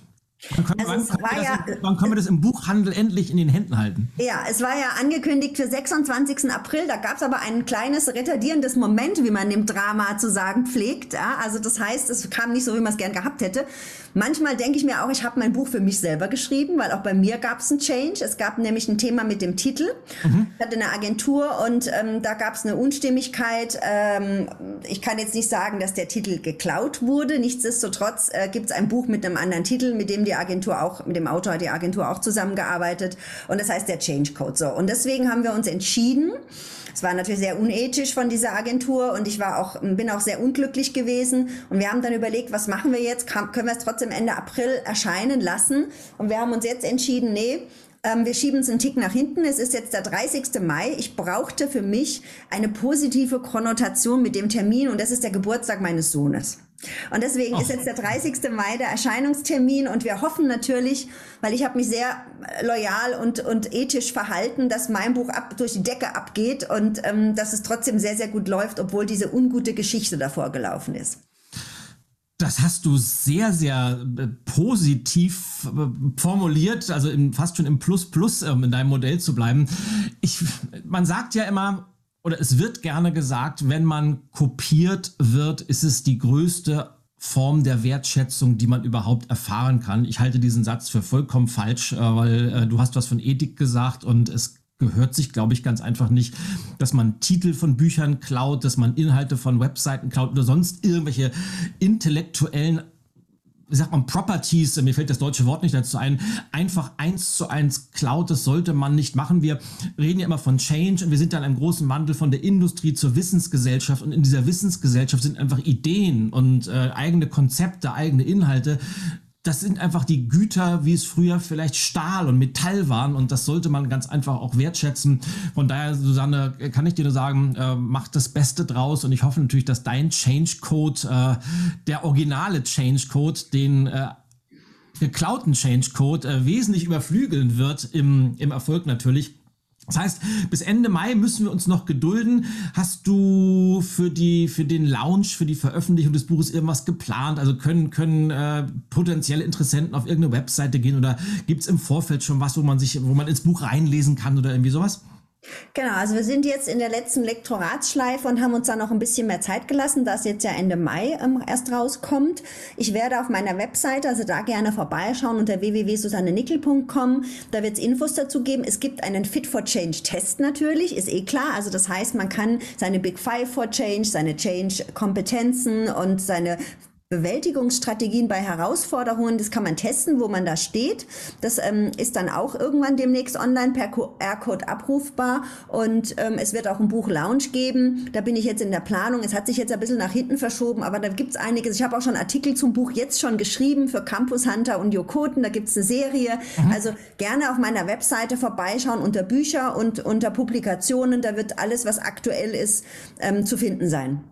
S1: Wann können, also wann, ja, das, wann können, wir das, im Buchhandel endlich in den Händen halten?
S2: Ja, es war ja angekündigt für 26. April. Da gab es aber ein kleines retardierendes Moment, wie man im Drama zu sagen pflegt. Ja, also das heißt, es kam nicht so, wie man es gern gehabt hätte. Manchmal denke ich mir auch, ich habe mein Buch für mich selber geschrieben, weil auch bei mir gab es einen Change. Es gab nämlich ein Thema mit dem Titel. Mhm. Ich hatte eine Agentur und ähm, da gab es eine Unstimmigkeit. Ähm, ich kann jetzt nicht sagen, dass der Titel geklaut wurde. Nichtsdestotrotz äh, gibt es ein Buch mit einem anderen Titel, mit dem die Agentur auch, mit dem Autor hat die Agentur auch zusammengearbeitet. Und das heißt der Change Code. So. Und deswegen haben wir uns entschieden, es war natürlich sehr unethisch von dieser Agentur und ich war auch, bin auch sehr unglücklich gewesen. Und wir haben dann überlegt, was machen wir jetzt? Können wir es trotzdem Ende April erscheinen lassen? Und wir haben uns jetzt entschieden, nee, ähm, wir schieben es einen Tick nach hinten. Es ist jetzt der 30. Mai. Ich brauchte für mich eine positive Konnotation mit dem Termin und das ist der Geburtstag meines Sohnes. Und deswegen Ach. ist jetzt der 30. Mai der Erscheinungstermin und wir hoffen natürlich, weil ich habe mich sehr loyal und, und ethisch verhalten, dass mein Buch ab, durch die Decke abgeht und ähm, dass es trotzdem sehr, sehr gut läuft, obwohl diese ungute Geschichte davor gelaufen ist.
S1: Das hast du sehr, sehr äh, positiv äh, formuliert, also im, fast schon im Plus-Plus ähm, in deinem Modell zu bleiben. Ich, man sagt ja immer, oder es wird gerne gesagt, wenn man kopiert wird, ist es die größte Form der Wertschätzung, die man überhaupt erfahren kann. Ich halte diesen Satz für vollkommen falsch, äh, weil du hast was von Ethik gesagt und es gehört sich, glaube ich, ganz einfach nicht, dass man Titel von Büchern klaut, dass man Inhalte von Webseiten klaut oder sonst irgendwelche intellektuellen wie sagt man, Properties, mir fällt das deutsche Wort nicht dazu ein, einfach eins zu eins klaut, das sollte man nicht machen. Wir reden ja immer von Change und wir sind dann einem großen Wandel von der Industrie zur Wissensgesellschaft und in dieser Wissensgesellschaft sind einfach Ideen und äh, eigene Konzepte, eigene Inhalte das sind einfach die Güter, wie es früher vielleicht Stahl und Metall waren und das sollte man ganz einfach auch wertschätzen. Von daher, Susanne, kann ich dir nur sagen, äh, mach das Beste draus und ich hoffe natürlich, dass dein Change Code, äh, der originale Change Code, den äh, geklauten Change Code äh, wesentlich überflügeln wird im, im Erfolg natürlich. Das heißt, bis Ende Mai müssen wir uns noch gedulden. Hast du für die für den Launch, für die Veröffentlichung des Buches irgendwas geplant? Also können können äh, potenzielle Interessenten auf irgendeine Webseite gehen oder gibt es im Vorfeld schon was, wo man sich, wo man ins Buch reinlesen kann oder irgendwie sowas?
S2: Genau, also wir sind jetzt in der letzten Lektoratsschleife und haben uns da noch ein bisschen mehr Zeit gelassen, da es jetzt ja Ende Mai ähm, erst rauskommt. Ich werde auf meiner Webseite, also da gerne vorbeischauen unter www.susannenickel.com. Da wird es Infos dazu geben. Es gibt einen Fit for Change Test natürlich, ist eh klar. Also das heißt, man kann seine Big Five for Change, seine Change-Kompetenzen und seine Bewältigungsstrategien bei Herausforderungen, das kann man testen, wo man da steht. Das ähm, ist dann auch irgendwann demnächst online per QR-Code abrufbar und ähm, es wird auch ein Buch Lounge geben. Da bin ich jetzt in der Planung. Es hat sich jetzt ein bisschen nach hinten verschoben, aber da gibt's einiges. Ich habe auch schon Artikel zum Buch jetzt schon geschrieben für Campus Hunter und Jokoten. Da gibt's eine Serie. Mhm. Also gerne auf meiner Webseite vorbeischauen unter Bücher und unter Publikationen. Da wird alles, was aktuell ist, ähm, zu finden sein.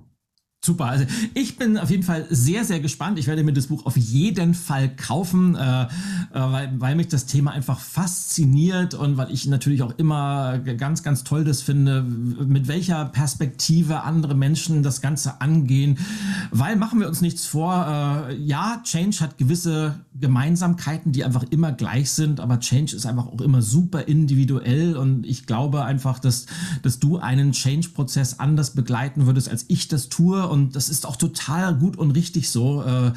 S1: Super. Also ich bin auf jeden Fall sehr, sehr gespannt. Ich werde mir das Buch auf jeden Fall kaufen, äh, äh, weil, weil mich das Thema einfach fasziniert und weil ich natürlich auch immer ganz, ganz toll das finde, mit welcher Perspektive andere Menschen das Ganze angehen. Weil machen wir uns nichts vor. Äh, ja, Change hat gewisse Gemeinsamkeiten, die einfach immer gleich sind, aber Change ist einfach auch immer super individuell und ich glaube einfach, dass, dass du einen Change-Prozess anders begleiten würdest, als ich das tue und das ist auch total gut und richtig so, äh, äh,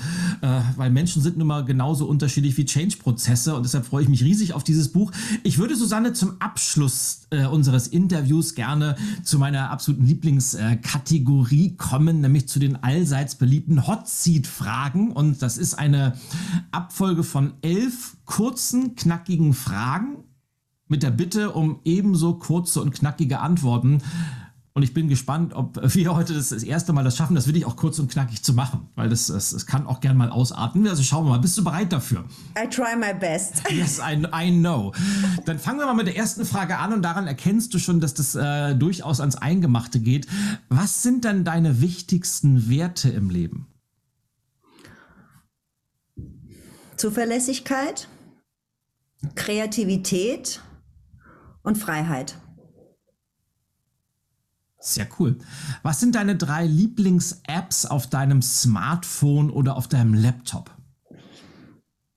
S1: weil Menschen sind nun mal genauso unterschiedlich wie Change-Prozesse und deshalb freue ich mich riesig auf dieses Buch. Ich würde Susanne zum Abschluss äh, unseres Interviews gerne zu meiner absoluten Lieblingskategorie kommen, nämlich zu den allseits beliebten Hot Seat-Fragen und das ist eine Abfolge von elf kurzen, knackigen Fragen mit der Bitte um ebenso kurze und knackige Antworten. Und ich bin gespannt, ob wir heute das, das erste Mal das schaffen, das wirklich auch kurz und knackig zu machen, weil das, das, das kann auch gern mal ausarten. Also schauen wir mal, bist du bereit dafür?
S2: I try my best.
S1: Yes, I, I know. Dann fangen wir mal mit der ersten Frage an und daran erkennst du schon, dass das äh, durchaus ans Eingemachte geht. Was sind denn deine wichtigsten Werte im Leben?
S2: Zuverlässigkeit, Kreativität und Freiheit.
S1: Sehr cool. Was sind deine drei Lieblings-Apps auf deinem Smartphone oder auf deinem Laptop?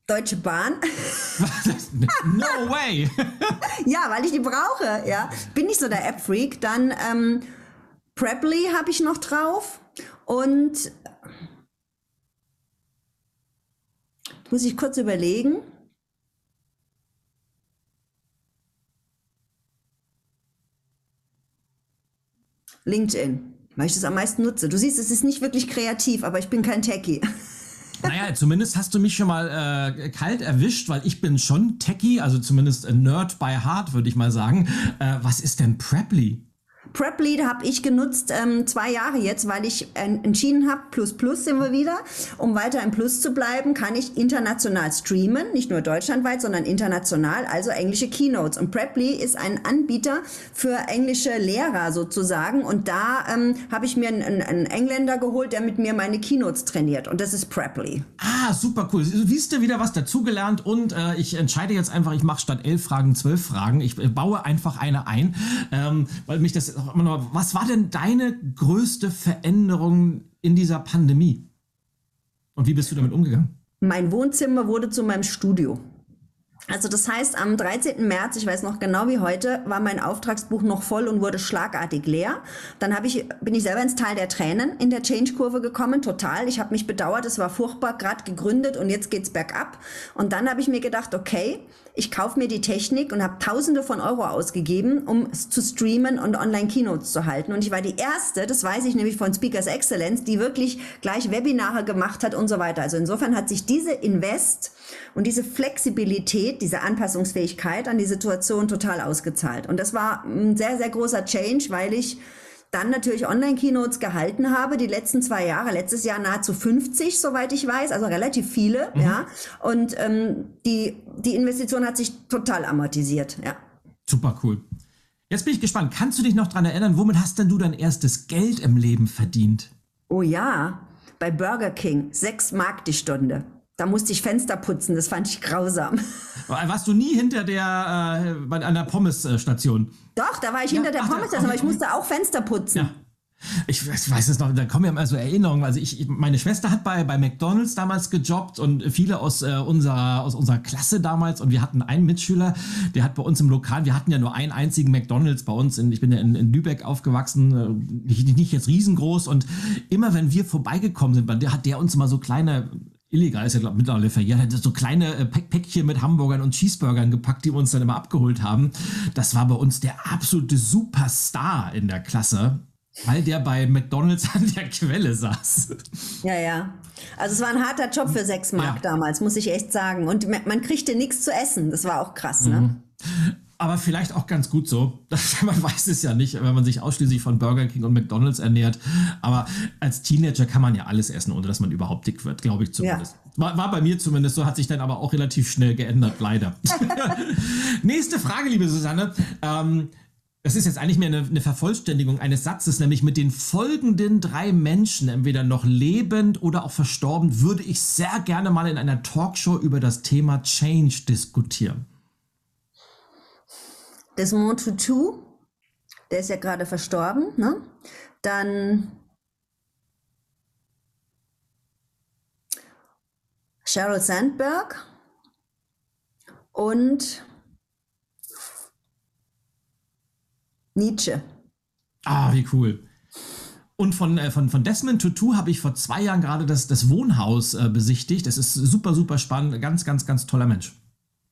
S2: Deutsche Bahn.
S1: no way.
S2: ja, weil ich die brauche. Ja, bin nicht so der App-Freak. Dann ähm, Preply habe ich noch drauf und muss ich kurz überlegen. LinkedIn, weil ich das am meisten nutze. Du siehst, es ist nicht wirklich kreativ, aber ich bin kein Techie.
S1: Naja, zumindest hast du mich schon mal äh, kalt erwischt, weil ich bin schon Techie, also zumindest Nerd by Heart, würde ich mal sagen. Äh, was ist denn Preply?
S2: PrepLead habe ich genutzt ähm, zwei Jahre jetzt, weil ich äh, entschieden habe, Plus Plus sind wir wieder. Um weiter im Plus zu bleiben, kann ich international streamen, nicht nur deutschlandweit, sondern international, also englische Keynotes. Und Preply ist ein Anbieter für englische Lehrer sozusagen. Und da ähm, habe ich mir einen, einen, Engländer geholt, der mit mir meine Keynotes trainiert. Und das ist Preply.
S1: Ah, super cool. Siehst du wieder was dazugelernt und äh, ich entscheide jetzt einfach, ich mache statt elf Fragen zwölf Fragen. Ich äh, baue einfach eine ein, ähm, weil mich das was war denn deine größte Veränderung in dieser Pandemie? Und wie bist du damit umgegangen?
S2: Mein Wohnzimmer wurde zu meinem Studio. Also das heißt, am 13. März, ich weiß noch genau wie heute, war mein Auftragsbuch noch voll und wurde schlagartig leer. Dann ich, bin ich selber ins Tal der Tränen in der Change-Kurve gekommen, total. Ich habe mich bedauert, es war furchtbar, gerade gegründet und jetzt geht's bergab. Und dann habe ich mir gedacht, okay, ich kaufe mir die Technik und habe Tausende von Euro ausgegeben, um zu streamen und Online-Keynotes zu halten. Und ich war die Erste, das weiß ich nämlich von Speakers Excellence, die wirklich gleich Webinare gemacht hat und so weiter. Also insofern hat sich diese Invest und diese Flexibilität, diese Anpassungsfähigkeit an die Situation total ausgezahlt. Und das war ein sehr, sehr großer Change, weil ich dann natürlich Online-Keynotes gehalten habe, die letzten zwei Jahre, letztes Jahr nahezu 50, soweit ich weiß, also relativ viele, mhm. ja. Und ähm, die, die Investition hat sich total amortisiert, ja.
S1: Super cool. Jetzt bin ich gespannt. Kannst du dich noch daran erinnern, womit hast denn du dein erstes Geld im Leben verdient?
S2: Oh ja, bei Burger King, sechs Mark die Stunde. Da musste ich Fenster putzen, das fand ich grausam.
S1: Warst du nie hinter der, äh, bei einer Pommesstation?
S2: Doch, da war ich ja, hinter der Pommesstation, aber ich musste auch Fenster putzen. Ja.
S1: Ich, ich, weiß es noch, da kommen ja immer so Erinnerungen. Also ich, meine Schwester hat bei, bei McDonalds damals gejobbt und viele aus, äh, unserer, aus unserer Klasse damals und wir hatten einen Mitschüler, der hat bei uns im Lokal, wir hatten ja nur einen einzigen McDonalds bei uns, in, ich bin ja in, in Lübeck aufgewachsen, äh, nicht, nicht jetzt riesengroß und immer wenn wir vorbeigekommen sind, der hat der uns immer so kleine illegal ist ja, glaube ich, mittlerweile verjährt, so kleine äh, Päckchen mit Hamburgern und Cheeseburgern gepackt, die wir uns dann immer abgeholt haben. Das war bei uns der absolute Superstar in der Klasse, weil der bei McDonalds an der Quelle saß.
S2: Ja, ja. Also es war ein harter Job für sechs Mark ja. damals, muss ich echt sagen. Und man kriegte nichts zu essen. Das war auch krass, ne?
S1: Aber vielleicht auch ganz gut so. man weiß es ja nicht, wenn man sich ausschließlich von Burger King und McDonalds ernährt. Aber als Teenager kann man ja alles essen, ohne dass man überhaupt dick wird, glaube ich zumindest. Ja. War, war, bei mir zumindest so, hat sich dann aber auch relativ schnell geändert, leider. Nächste Frage, liebe Susanne. Ähm, das ist jetzt eigentlich mehr eine, eine, Vervollständigung eines Satzes, nämlich mit den folgenden drei Menschen, entweder noch lebend oder auch verstorben, würde ich sehr gerne mal in einer Talkshow über das Thema Change diskutieren.
S2: Desmond Tutu, der ist ja gerade verstorben, ne? Dann Sheryl Sandberg und Nietzsche.
S1: Ah, wie cool. Und von, äh, von, von Desmond Tutu habe ich vor zwei Jahren gerade das, das Wohnhaus äh, besichtigt. Das ist super, super spannend. Ganz, ganz, ganz toller Mensch.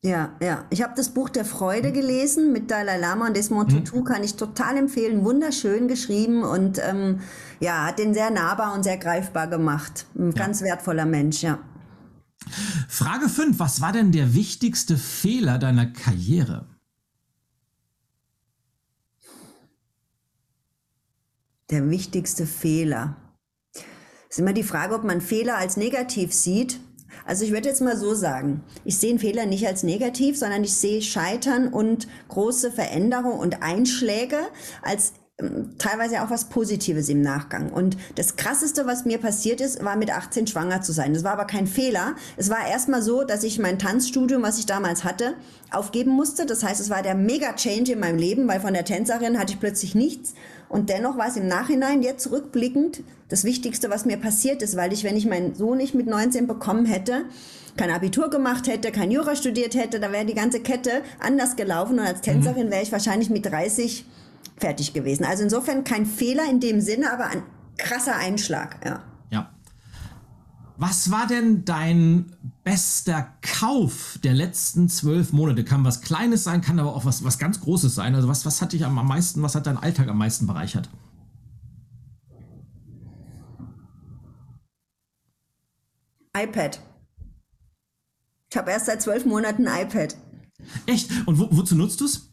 S2: Ja, ja. Ich habe das Buch der Freude gelesen mit Dalai Lama und Desmond mhm. Tutu, kann ich total empfehlen. Wunderschön geschrieben und ähm, ja, hat den sehr nahbar und sehr greifbar gemacht. Ein ja. ganz wertvoller Mensch, ja.
S1: Frage 5. Was war denn der wichtigste Fehler deiner Karriere?
S2: Der wichtigste Fehler. Es ist immer die Frage, ob man Fehler als negativ sieht also ich würde jetzt mal so sagen, ich sehe einen Fehler nicht als negativ, sondern ich sehe Scheitern und große Veränderungen und Einschläge als teilweise auch was Positives im Nachgang. Und das Krasseste, was mir passiert ist, war mit 18 schwanger zu sein. Das war aber kein Fehler. Es war erstmal so, dass ich mein Tanzstudium, was ich damals hatte, aufgeben musste. Das heißt, es war der Mega-Change in meinem Leben, weil von der Tänzerin hatte ich plötzlich nichts. Und dennoch war es im Nachhinein, jetzt zurückblickend, das Wichtigste, was mir passiert ist, weil ich, wenn ich meinen Sohn nicht mit 19 bekommen hätte, kein Abitur gemacht hätte, kein Jura studiert hätte, da wäre die ganze Kette anders gelaufen. Und als Tänzerin wäre ich wahrscheinlich mit 30 fertig gewesen. Also insofern kein Fehler in dem Sinne, aber ein krasser Einschlag,
S1: ja. Was war denn dein bester Kauf der letzten zwölf Monate? Kann was Kleines sein, kann aber auch was, was ganz Großes sein. Also was, was hat dich am meisten, was hat deinen Alltag am meisten bereichert?
S2: iPad. Ich habe erst seit zwölf Monaten ein iPad.
S1: Echt? Und wo, wozu nutzt du es?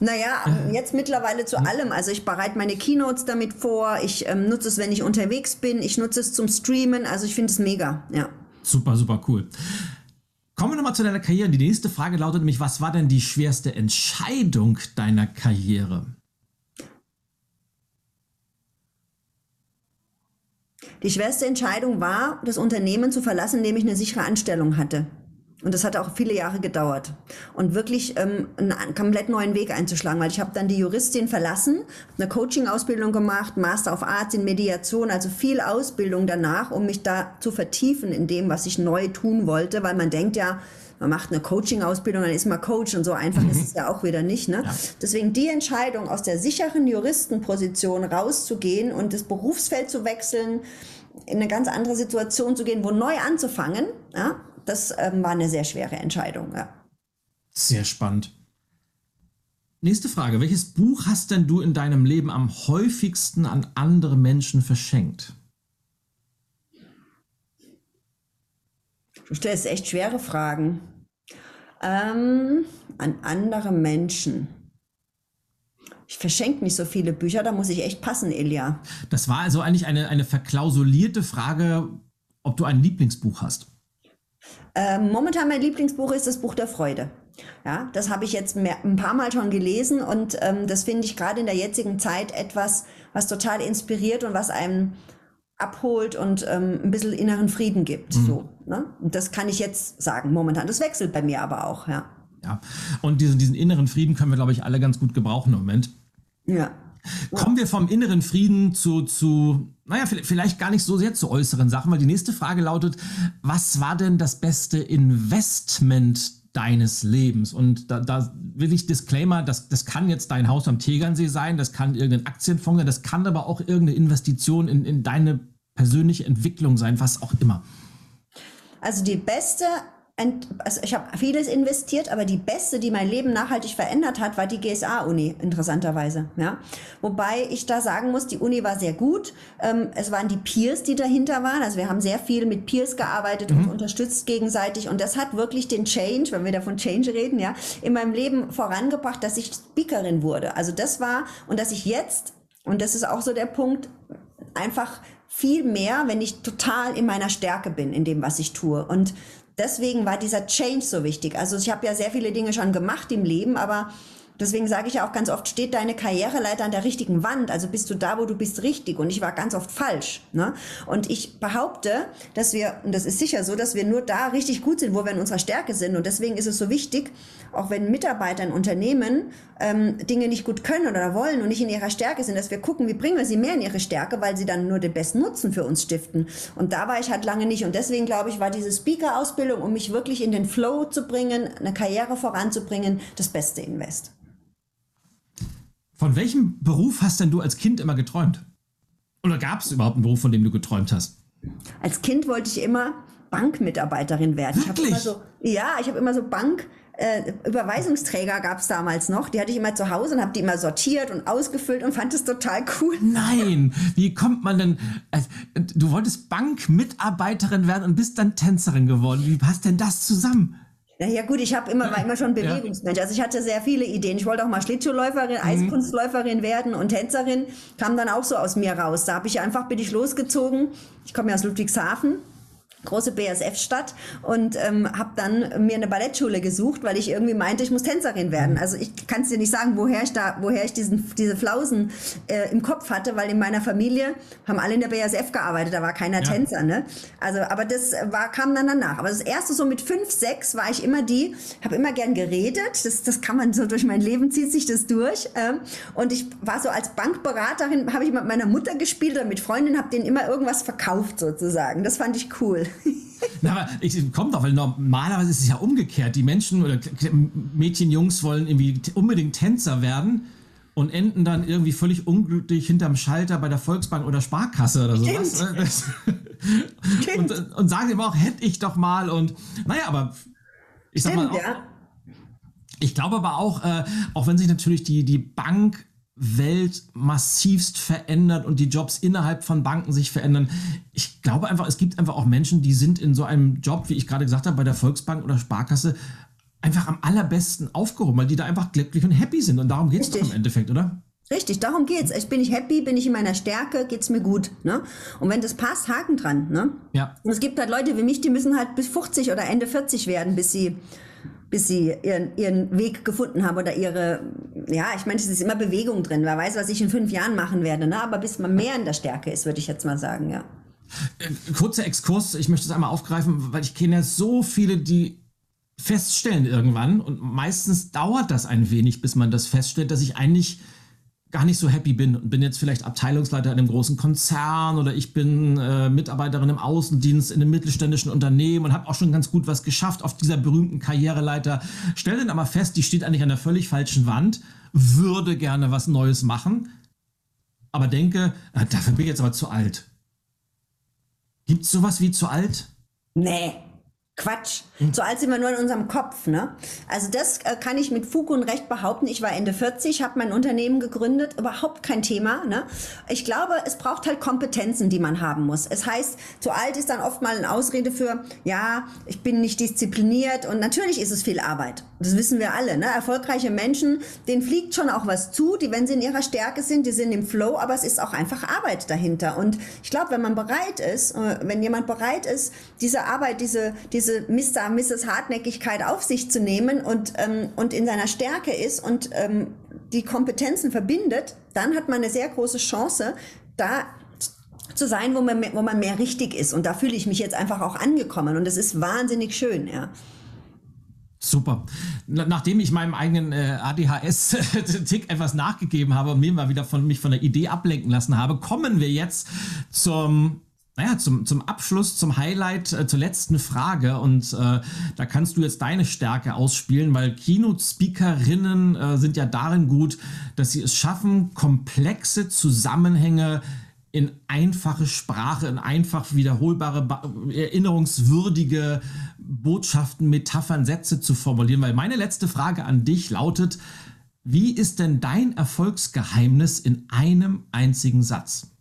S2: Naja, jetzt mittlerweile zu allem. Also ich bereite meine Keynotes damit vor, ich ähm, nutze es, wenn ich unterwegs bin, ich nutze es zum Streamen, also ich finde es mega, ja.
S1: Super, super cool. Kommen wir nochmal zu deiner Karriere. Die nächste Frage lautet nämlich, was war denn die schwerste Entscheidung deiner Karriere?
S2: Die schwerste Entscheidung war, das Unternehmen zu verlassen, in dem ich eine sichere Anstellung hatte. Und das hat auch viele Jahre gedauert. Und wirklich ähm, einen komplett neuen Weg einzuschlagen, weil ich habe dann die Juristin verlassen, eine Coaching-Ausbildung gemacht, Master of Arts in Mediation, also viel Ausbildung danach, um mich da zu vertiefen in dem, was ich neu tun wollte, weil man denkt ja, man macht eine Coaching-Ausbildung, dann ist man Coach und so einfach mhm. ist es ja auch wieder nicht. Ne? Ja. Deswegen die Entscheidung, aus der sicheren Juristenposition rauszugehen und das Berufsfeld zu wechseln, in eine ganz andere Situation zu gehen, wo neu anzufangen, ja, das ähm, war eine sehr schwere Entscheidung. Ja.
S1: Sehr spannend. Nächste Frage. Welches Buch hast denn du in deinem Leben am häufigsten an andere Menschen verschenkt?
S2: Du stellst echt schwere Fragen. Ähm, an andere Menschen. Ich verschenke nicht so viele Bücher, da muss ich echt passen, Ilja.
S1: Das war also eigentlich eine, eine verklausulierte Frage, ob du ein Lieblingsbuch hast.
S2: Ähm, momentan mein Lieblingsbuch ist das Buch der Freude. Ja, das habe ich jetzt mehr, ein paar Mal schon gelesen und ähm, das finde ich gerade in der jetzigen Zeit etwas, was total inspiriert und was einem abholt und ähm, ein bisschen inneren Frieden gibt. Mhm. So, ne? Und das kann ich jetzt sagen momentan. Das wechselt bei mir aber auch, ja.
S1: Ja, und diesen, diesen inneren Frieden können wir, glaube ich, alle ganz gut gebrauchen im Moment.
S2: Ja.
S1: Kommen wir vom inneren Frieden zu, zu, naja, vielleicht gar nicht so sehr zu äußeren Sachen, weil die nächste Frage lautet, was war denn das beste Investment deines Lebens? Und da, da will ich Disclaimer, das, das kann jetzt dein Haus am Tegernsee sein, das kann irgendein Aktienfonds sein, das kann aber auch irgendeine Investition in, in deine persönliche Entwicklung sein, was auch immer.
S2: Also die beste also ich habe vieles investiert, aber die beste, die mein Leben nachhaltig verändert hat, war die GSA-Uni, interessanterweise. Ja? Wobei ich da sagen muss, die Uni war sehr gut. Ähm, es waren die Peers, die dahinter waren. Also wir haben sehr viel mit Peers gearbeitet mhm. und unterstützt gegenseitig. Und das hat wirklich den Change, wenn wir da von Change reden, ja, in meinem Leben vorangebracht, dass ich Speakerin wurde. Also das war, und dass ich jetzt, und das ist auch so der Punkt, einfach viel mehr, wenn ich total in meiner Stärke bin, in dem, was ich tue. Und deswegen war dieser Change so wichtig. Also ich habe ja sehr viele Dinge schon gemacht im Leben, aber deswegen sage ich ja auch ganz oft, steht deine Karriereleiter an der richtigen Wand? Also bist du da, wo du bist, richtig? Und ich war ganz oft falsch. Ne? Und ich behaupte, dass wir, und das ist sicher so, dass wir nur da richtig gut sind, wo wir in unserer Stärke sind. Und deswegen ist es so wichtig, auch wenn Mitarbeiter in Unternehmen ähm, Dinge nicht gut können oder wollen und nicht in ihrer Stärke sind, dass wir gucken, wie bringen wir sie mehr in ihre Stärke, weil sie dann nur den besten Nutzen für uns stiften. Und da war ich halt lange nicht. Und deswegen glaube ich, war diese Speaker-Ausbildung, um mich wirklich in den Flow zu bringen, eine Karriere voranzubringen, das beste Invest.
S1: Von welchem Beruf hast denn du als Kind immer geträumt? Oder gab es überhaupt einen Beruf, von dem du geträumt hast?
S2: Als Kind wollte ich immer Bankmitarbeiterin werden.
S1: Wirklich?
S2: Ich so, ja, ich habe immer so Bank. Äh, Überweisungsträger gab es damals noch. Die hatte ich immer zu Hause und habe die immer sortiert und ausgefüllt und fand es total cool.
S1: Nein, wie kommt man denn? Äh, du wolltest Bankmitarbeiterin werden und bist dann Tänzerin geworden. Wie passt denn das zusammen?
S2: Na ja gut, ich habe immer, war immer schon Bewegungsmensch. Also ich hatte sehr viele Ideen. Ich wollte auch mal Schlittschuhläuferin, mhm. Eiskunstläuferin werden und Tänzerin. Kam dann auch so aus mir raus. Da habe ich einfach, bin ich losgezogen. Ich komme ja aus Ludwigshafen große BSF-Stadt und ähm, habe dann mir eine Ballettschule gesucht, weil ich irgendwie meinte, ich muss Tänzerin werden. Mhm. Also ich kann es dir nicht sagen, woher ich da, woher ich diesen, diese Flausen äh, im Kopf hatte, weil in meiner Familie haben alle in der BSF gearbeitet, da war keiner ja. Tänzer. Ne? Also, aber das war, kam dann danach. Aber das erste so mit fünf, sechs war ich immer die, habe immer gern geredet. Das, das kann man so durch mein Leben zieht sich das durch. Ähm, und ich war so als Bankberaterin, habe ich mit meiner Mutter gespielt oder mit Freundinnen, habe denen immer irgendwas verkauft sozusagen. Das fand ich cool.
S1: Na, aber ich, kommt doch, weil normalerweise ist es ja umgekehrt. Die Menschen oder Mädchen, Jungs wollen irgendwie unbedingt Tänzer werden und enden dann irgendwie völlig unglücklich hinterm Schalter bei der Volksbank oder Sparkasse oder sowas. und, und sagen immer auch, hätte ich doch mal und naja, aber ich sag Stimmt, mal. Auch, ja. Ich glaube aber auch, äh, auch wenn sich natürlich die, die Bank Welt massivst verändert und die Jobs innerhalb von Banken sich verändern. Ich glaube einfach, es gibt einfach auch Menschen, die sind in so einem Job, wie ich gerade gesagt habe, bei der Volksbank oder Sparkasse, einfach am allerbesten aufgehoben, weil die da einfach glücklich und happy sind. Und darum geht es doch im Endeffekt, oder?
S2: Richtig, darum geht's. Ich bin ich happy, bin ich in meiner Stärke, geht's mir gut. Ne? Und wenn das passt, Haken dran. Ne? Ja. Und es gibt halt Leute wie mich, die müssen halt bis 50 oder Ende 40 werden, bis sie bis sie ihren, ihren Weg gefunden haben oder ihre, ja, ich meine, es ist immer Bewegung drin. Wer weiß, was ich in fünf Jahren machen werde, ne? aber bis man mehr in der Stärke ist, würde ich jetzt mal sagen, ja.
S1: Äh, kurzer Exkurs, ich möchte es einmal aufgreifen, weil ich kenne ja so viele, die feststellen irgendwann und meistens dauert das ein wenig, bis man das feststellt, dass ich eigentlich gar nicht so happy bin und bin jetzt vielleicht Abteilungsleiter in einem großen Konzern oder ich bin äh, Mitarbeiterin im Außendienst in einem mittelständischen Unternehmen und habe auch schon ganz gut was geschafft auf dieser berühmten Karriereleiter. Stell dann aber fest, die steht eigentlich an der völlig falschen Wand, würde gerne was Neues machen, aber denke, äh, dafür bin ich jetzt aber zu alt. Gibt es sowas wie zu alt?
S2: Nee. Quatsch. So alt sind wir nur in unserem Kopf. Ne? Also das äh, kann ich mit Fug und Recht behaupten. Ich war Ende 40, habe mein Unternehmen gegründet, überhaupt kein Thema. Ne? Ich glaube, es braucht halt Kompetenzen, die man haben muss. Es heißt, zu alt ist dann oft mal eine Ausrede für, ja, ich bin nicht diszipliniert und natürlich ist es viel Arbeit. Das wissen wir alle. Ne? Erfolgreiche Menschen, denen fliegt schon auch was zu, die, wenn sie in ihrer Stärke sind, die sind im Flow, aber es ist auch einfach Arbeit dahinter. Und ich glaube, wenn man bereit ist, äh, wenn jemand bereit ist, diese Arbeit, diese, diese diese Mr. Mrs. Hartnäckigkeit auf sich zu nehmen und, ähm, und in seiner Stärke ist und ähm, die Kompetenzen verbindet, dann hat man eine sehr große Chance, da zu sein, wo man, wo man mehr richtig ist. Und da fühle ich mich jetzt einfach auch angekommen. Und das ist wahnsinnig schön, ja.
S1: Super. Nachdem ich meinem eigenen äh, ADHS-Tick etwas nachgegeben habe und mir mal wieder von mich von der Idee ablenken lassen habe, kommen wir jetzt zum naja, zum, zum Abschluss, zum Highlight, äh, zur letzten Frage. Und äh, da kannst du jetzt deine Stärke ausspielen, weil Keynote-Speakerinnen äh, sind ja darin gut, dass sie es schaffen, komplexe Zusammenhänge in einfache Sprache, in einfach wiederholbare, erinnerungswürdige Botschaften, Metaphern, Sätze zu formulieren. Weil meine letzte Frage an dich lautet, wie ist denn dein Erfolgsgeheimnis in einem einzigen Satz?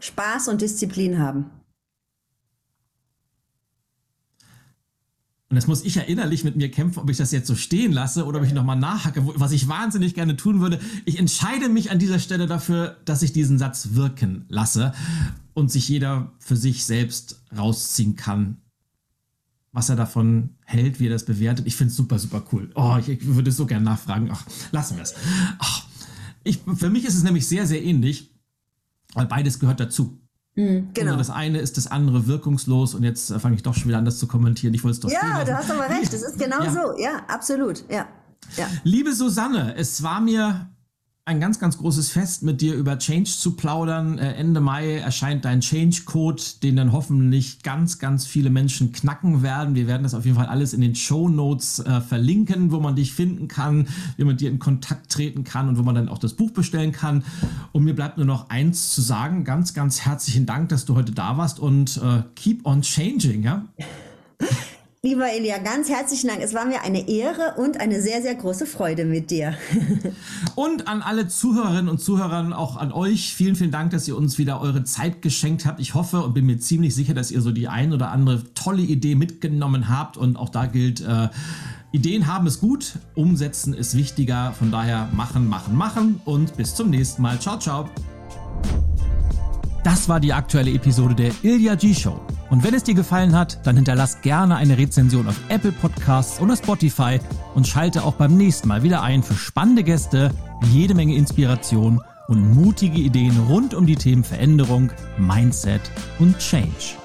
S2: Spaß und Disziplin haben.
S1: Und das muss ich ja innerlich mit mir kämpfen, ob ich das jetzt so stehen lasse oder ob ich nochmal nachhacke, was ich wahnsinnig gerne tun würde. Ich entscheide mich an dieser Stelle dafür, dass ich diesen Satz wirken lasse und sich jeder für sich selbst rausziehen kann, was er davon hält, wie er das bewertet. Ich finde es super, super cool. Oh, ich, ich würde so gerne nachfragen. Ach, lassen wir es. für mich ist es nämlich sehr, sehr ähnlich. Weil beides gehört dazu. Mhm, genau. das eine ist das andere wirkungslos und jetzt fange ich doch schon wieder an, das zu kommentieren. Ich wollte es doch
S2: Ja, du hast aber recht. Es ist genau ja. so. Ja, absolut. Ja. ja.
S1: Liebe Susanne, es war mir ein ganz, ganz großes Fest, mit dir über Change zu plaudern. Äh, Ende Mai erscheint dein Change-Code, den dann hoffentlich ganz, ganz viele Menschen knacken werden. Wir werden das auf jeden Fall alles in den Show Notes äh, verlinken, wo man dich finden kann, wie man dir in Kontakt treten kann und wo man dann auch das Buch bestellen kann. Und mir bleibt nur noch eins zu sagen. Ganz, ganz herzlichen Dank, dass du heute da warst und äh, keep on changing, ja?
S2: Lieber Elia, ganz herzlichen Dank. Es war mir eine Ehre und eine sehr, sehr große Freude mit dir.
S1: und an alle Zuhörerinnen und Zuhörer, auch an euch, vielen, vielen Dank, dass ihr uns wieder eure Zeit geschenkt habt. Ich hoffe und bin mir ziemlich sicher, dass ihr so die ein oder andere tolle Idee mitgenommen habt. Und auch da gilt, äh, Ideen haben es gut, umsetzen ist wichtiger. Von daher machen, machen, machen und bis zum nächsten Mal. Ciao, ciao. Das war die aktuelle Episode der Ilya G Show. Und wenn es dir gefallen hat, dann hinterlass gerne eine Rezension auf Apple Podcasts oder Spotify und schalte auch beim nächsten Mal wieder ein für spannende Gäste, jede Menge Inspiration und mutige Ideen rund um die Themen Veränderung, Mindset und Change.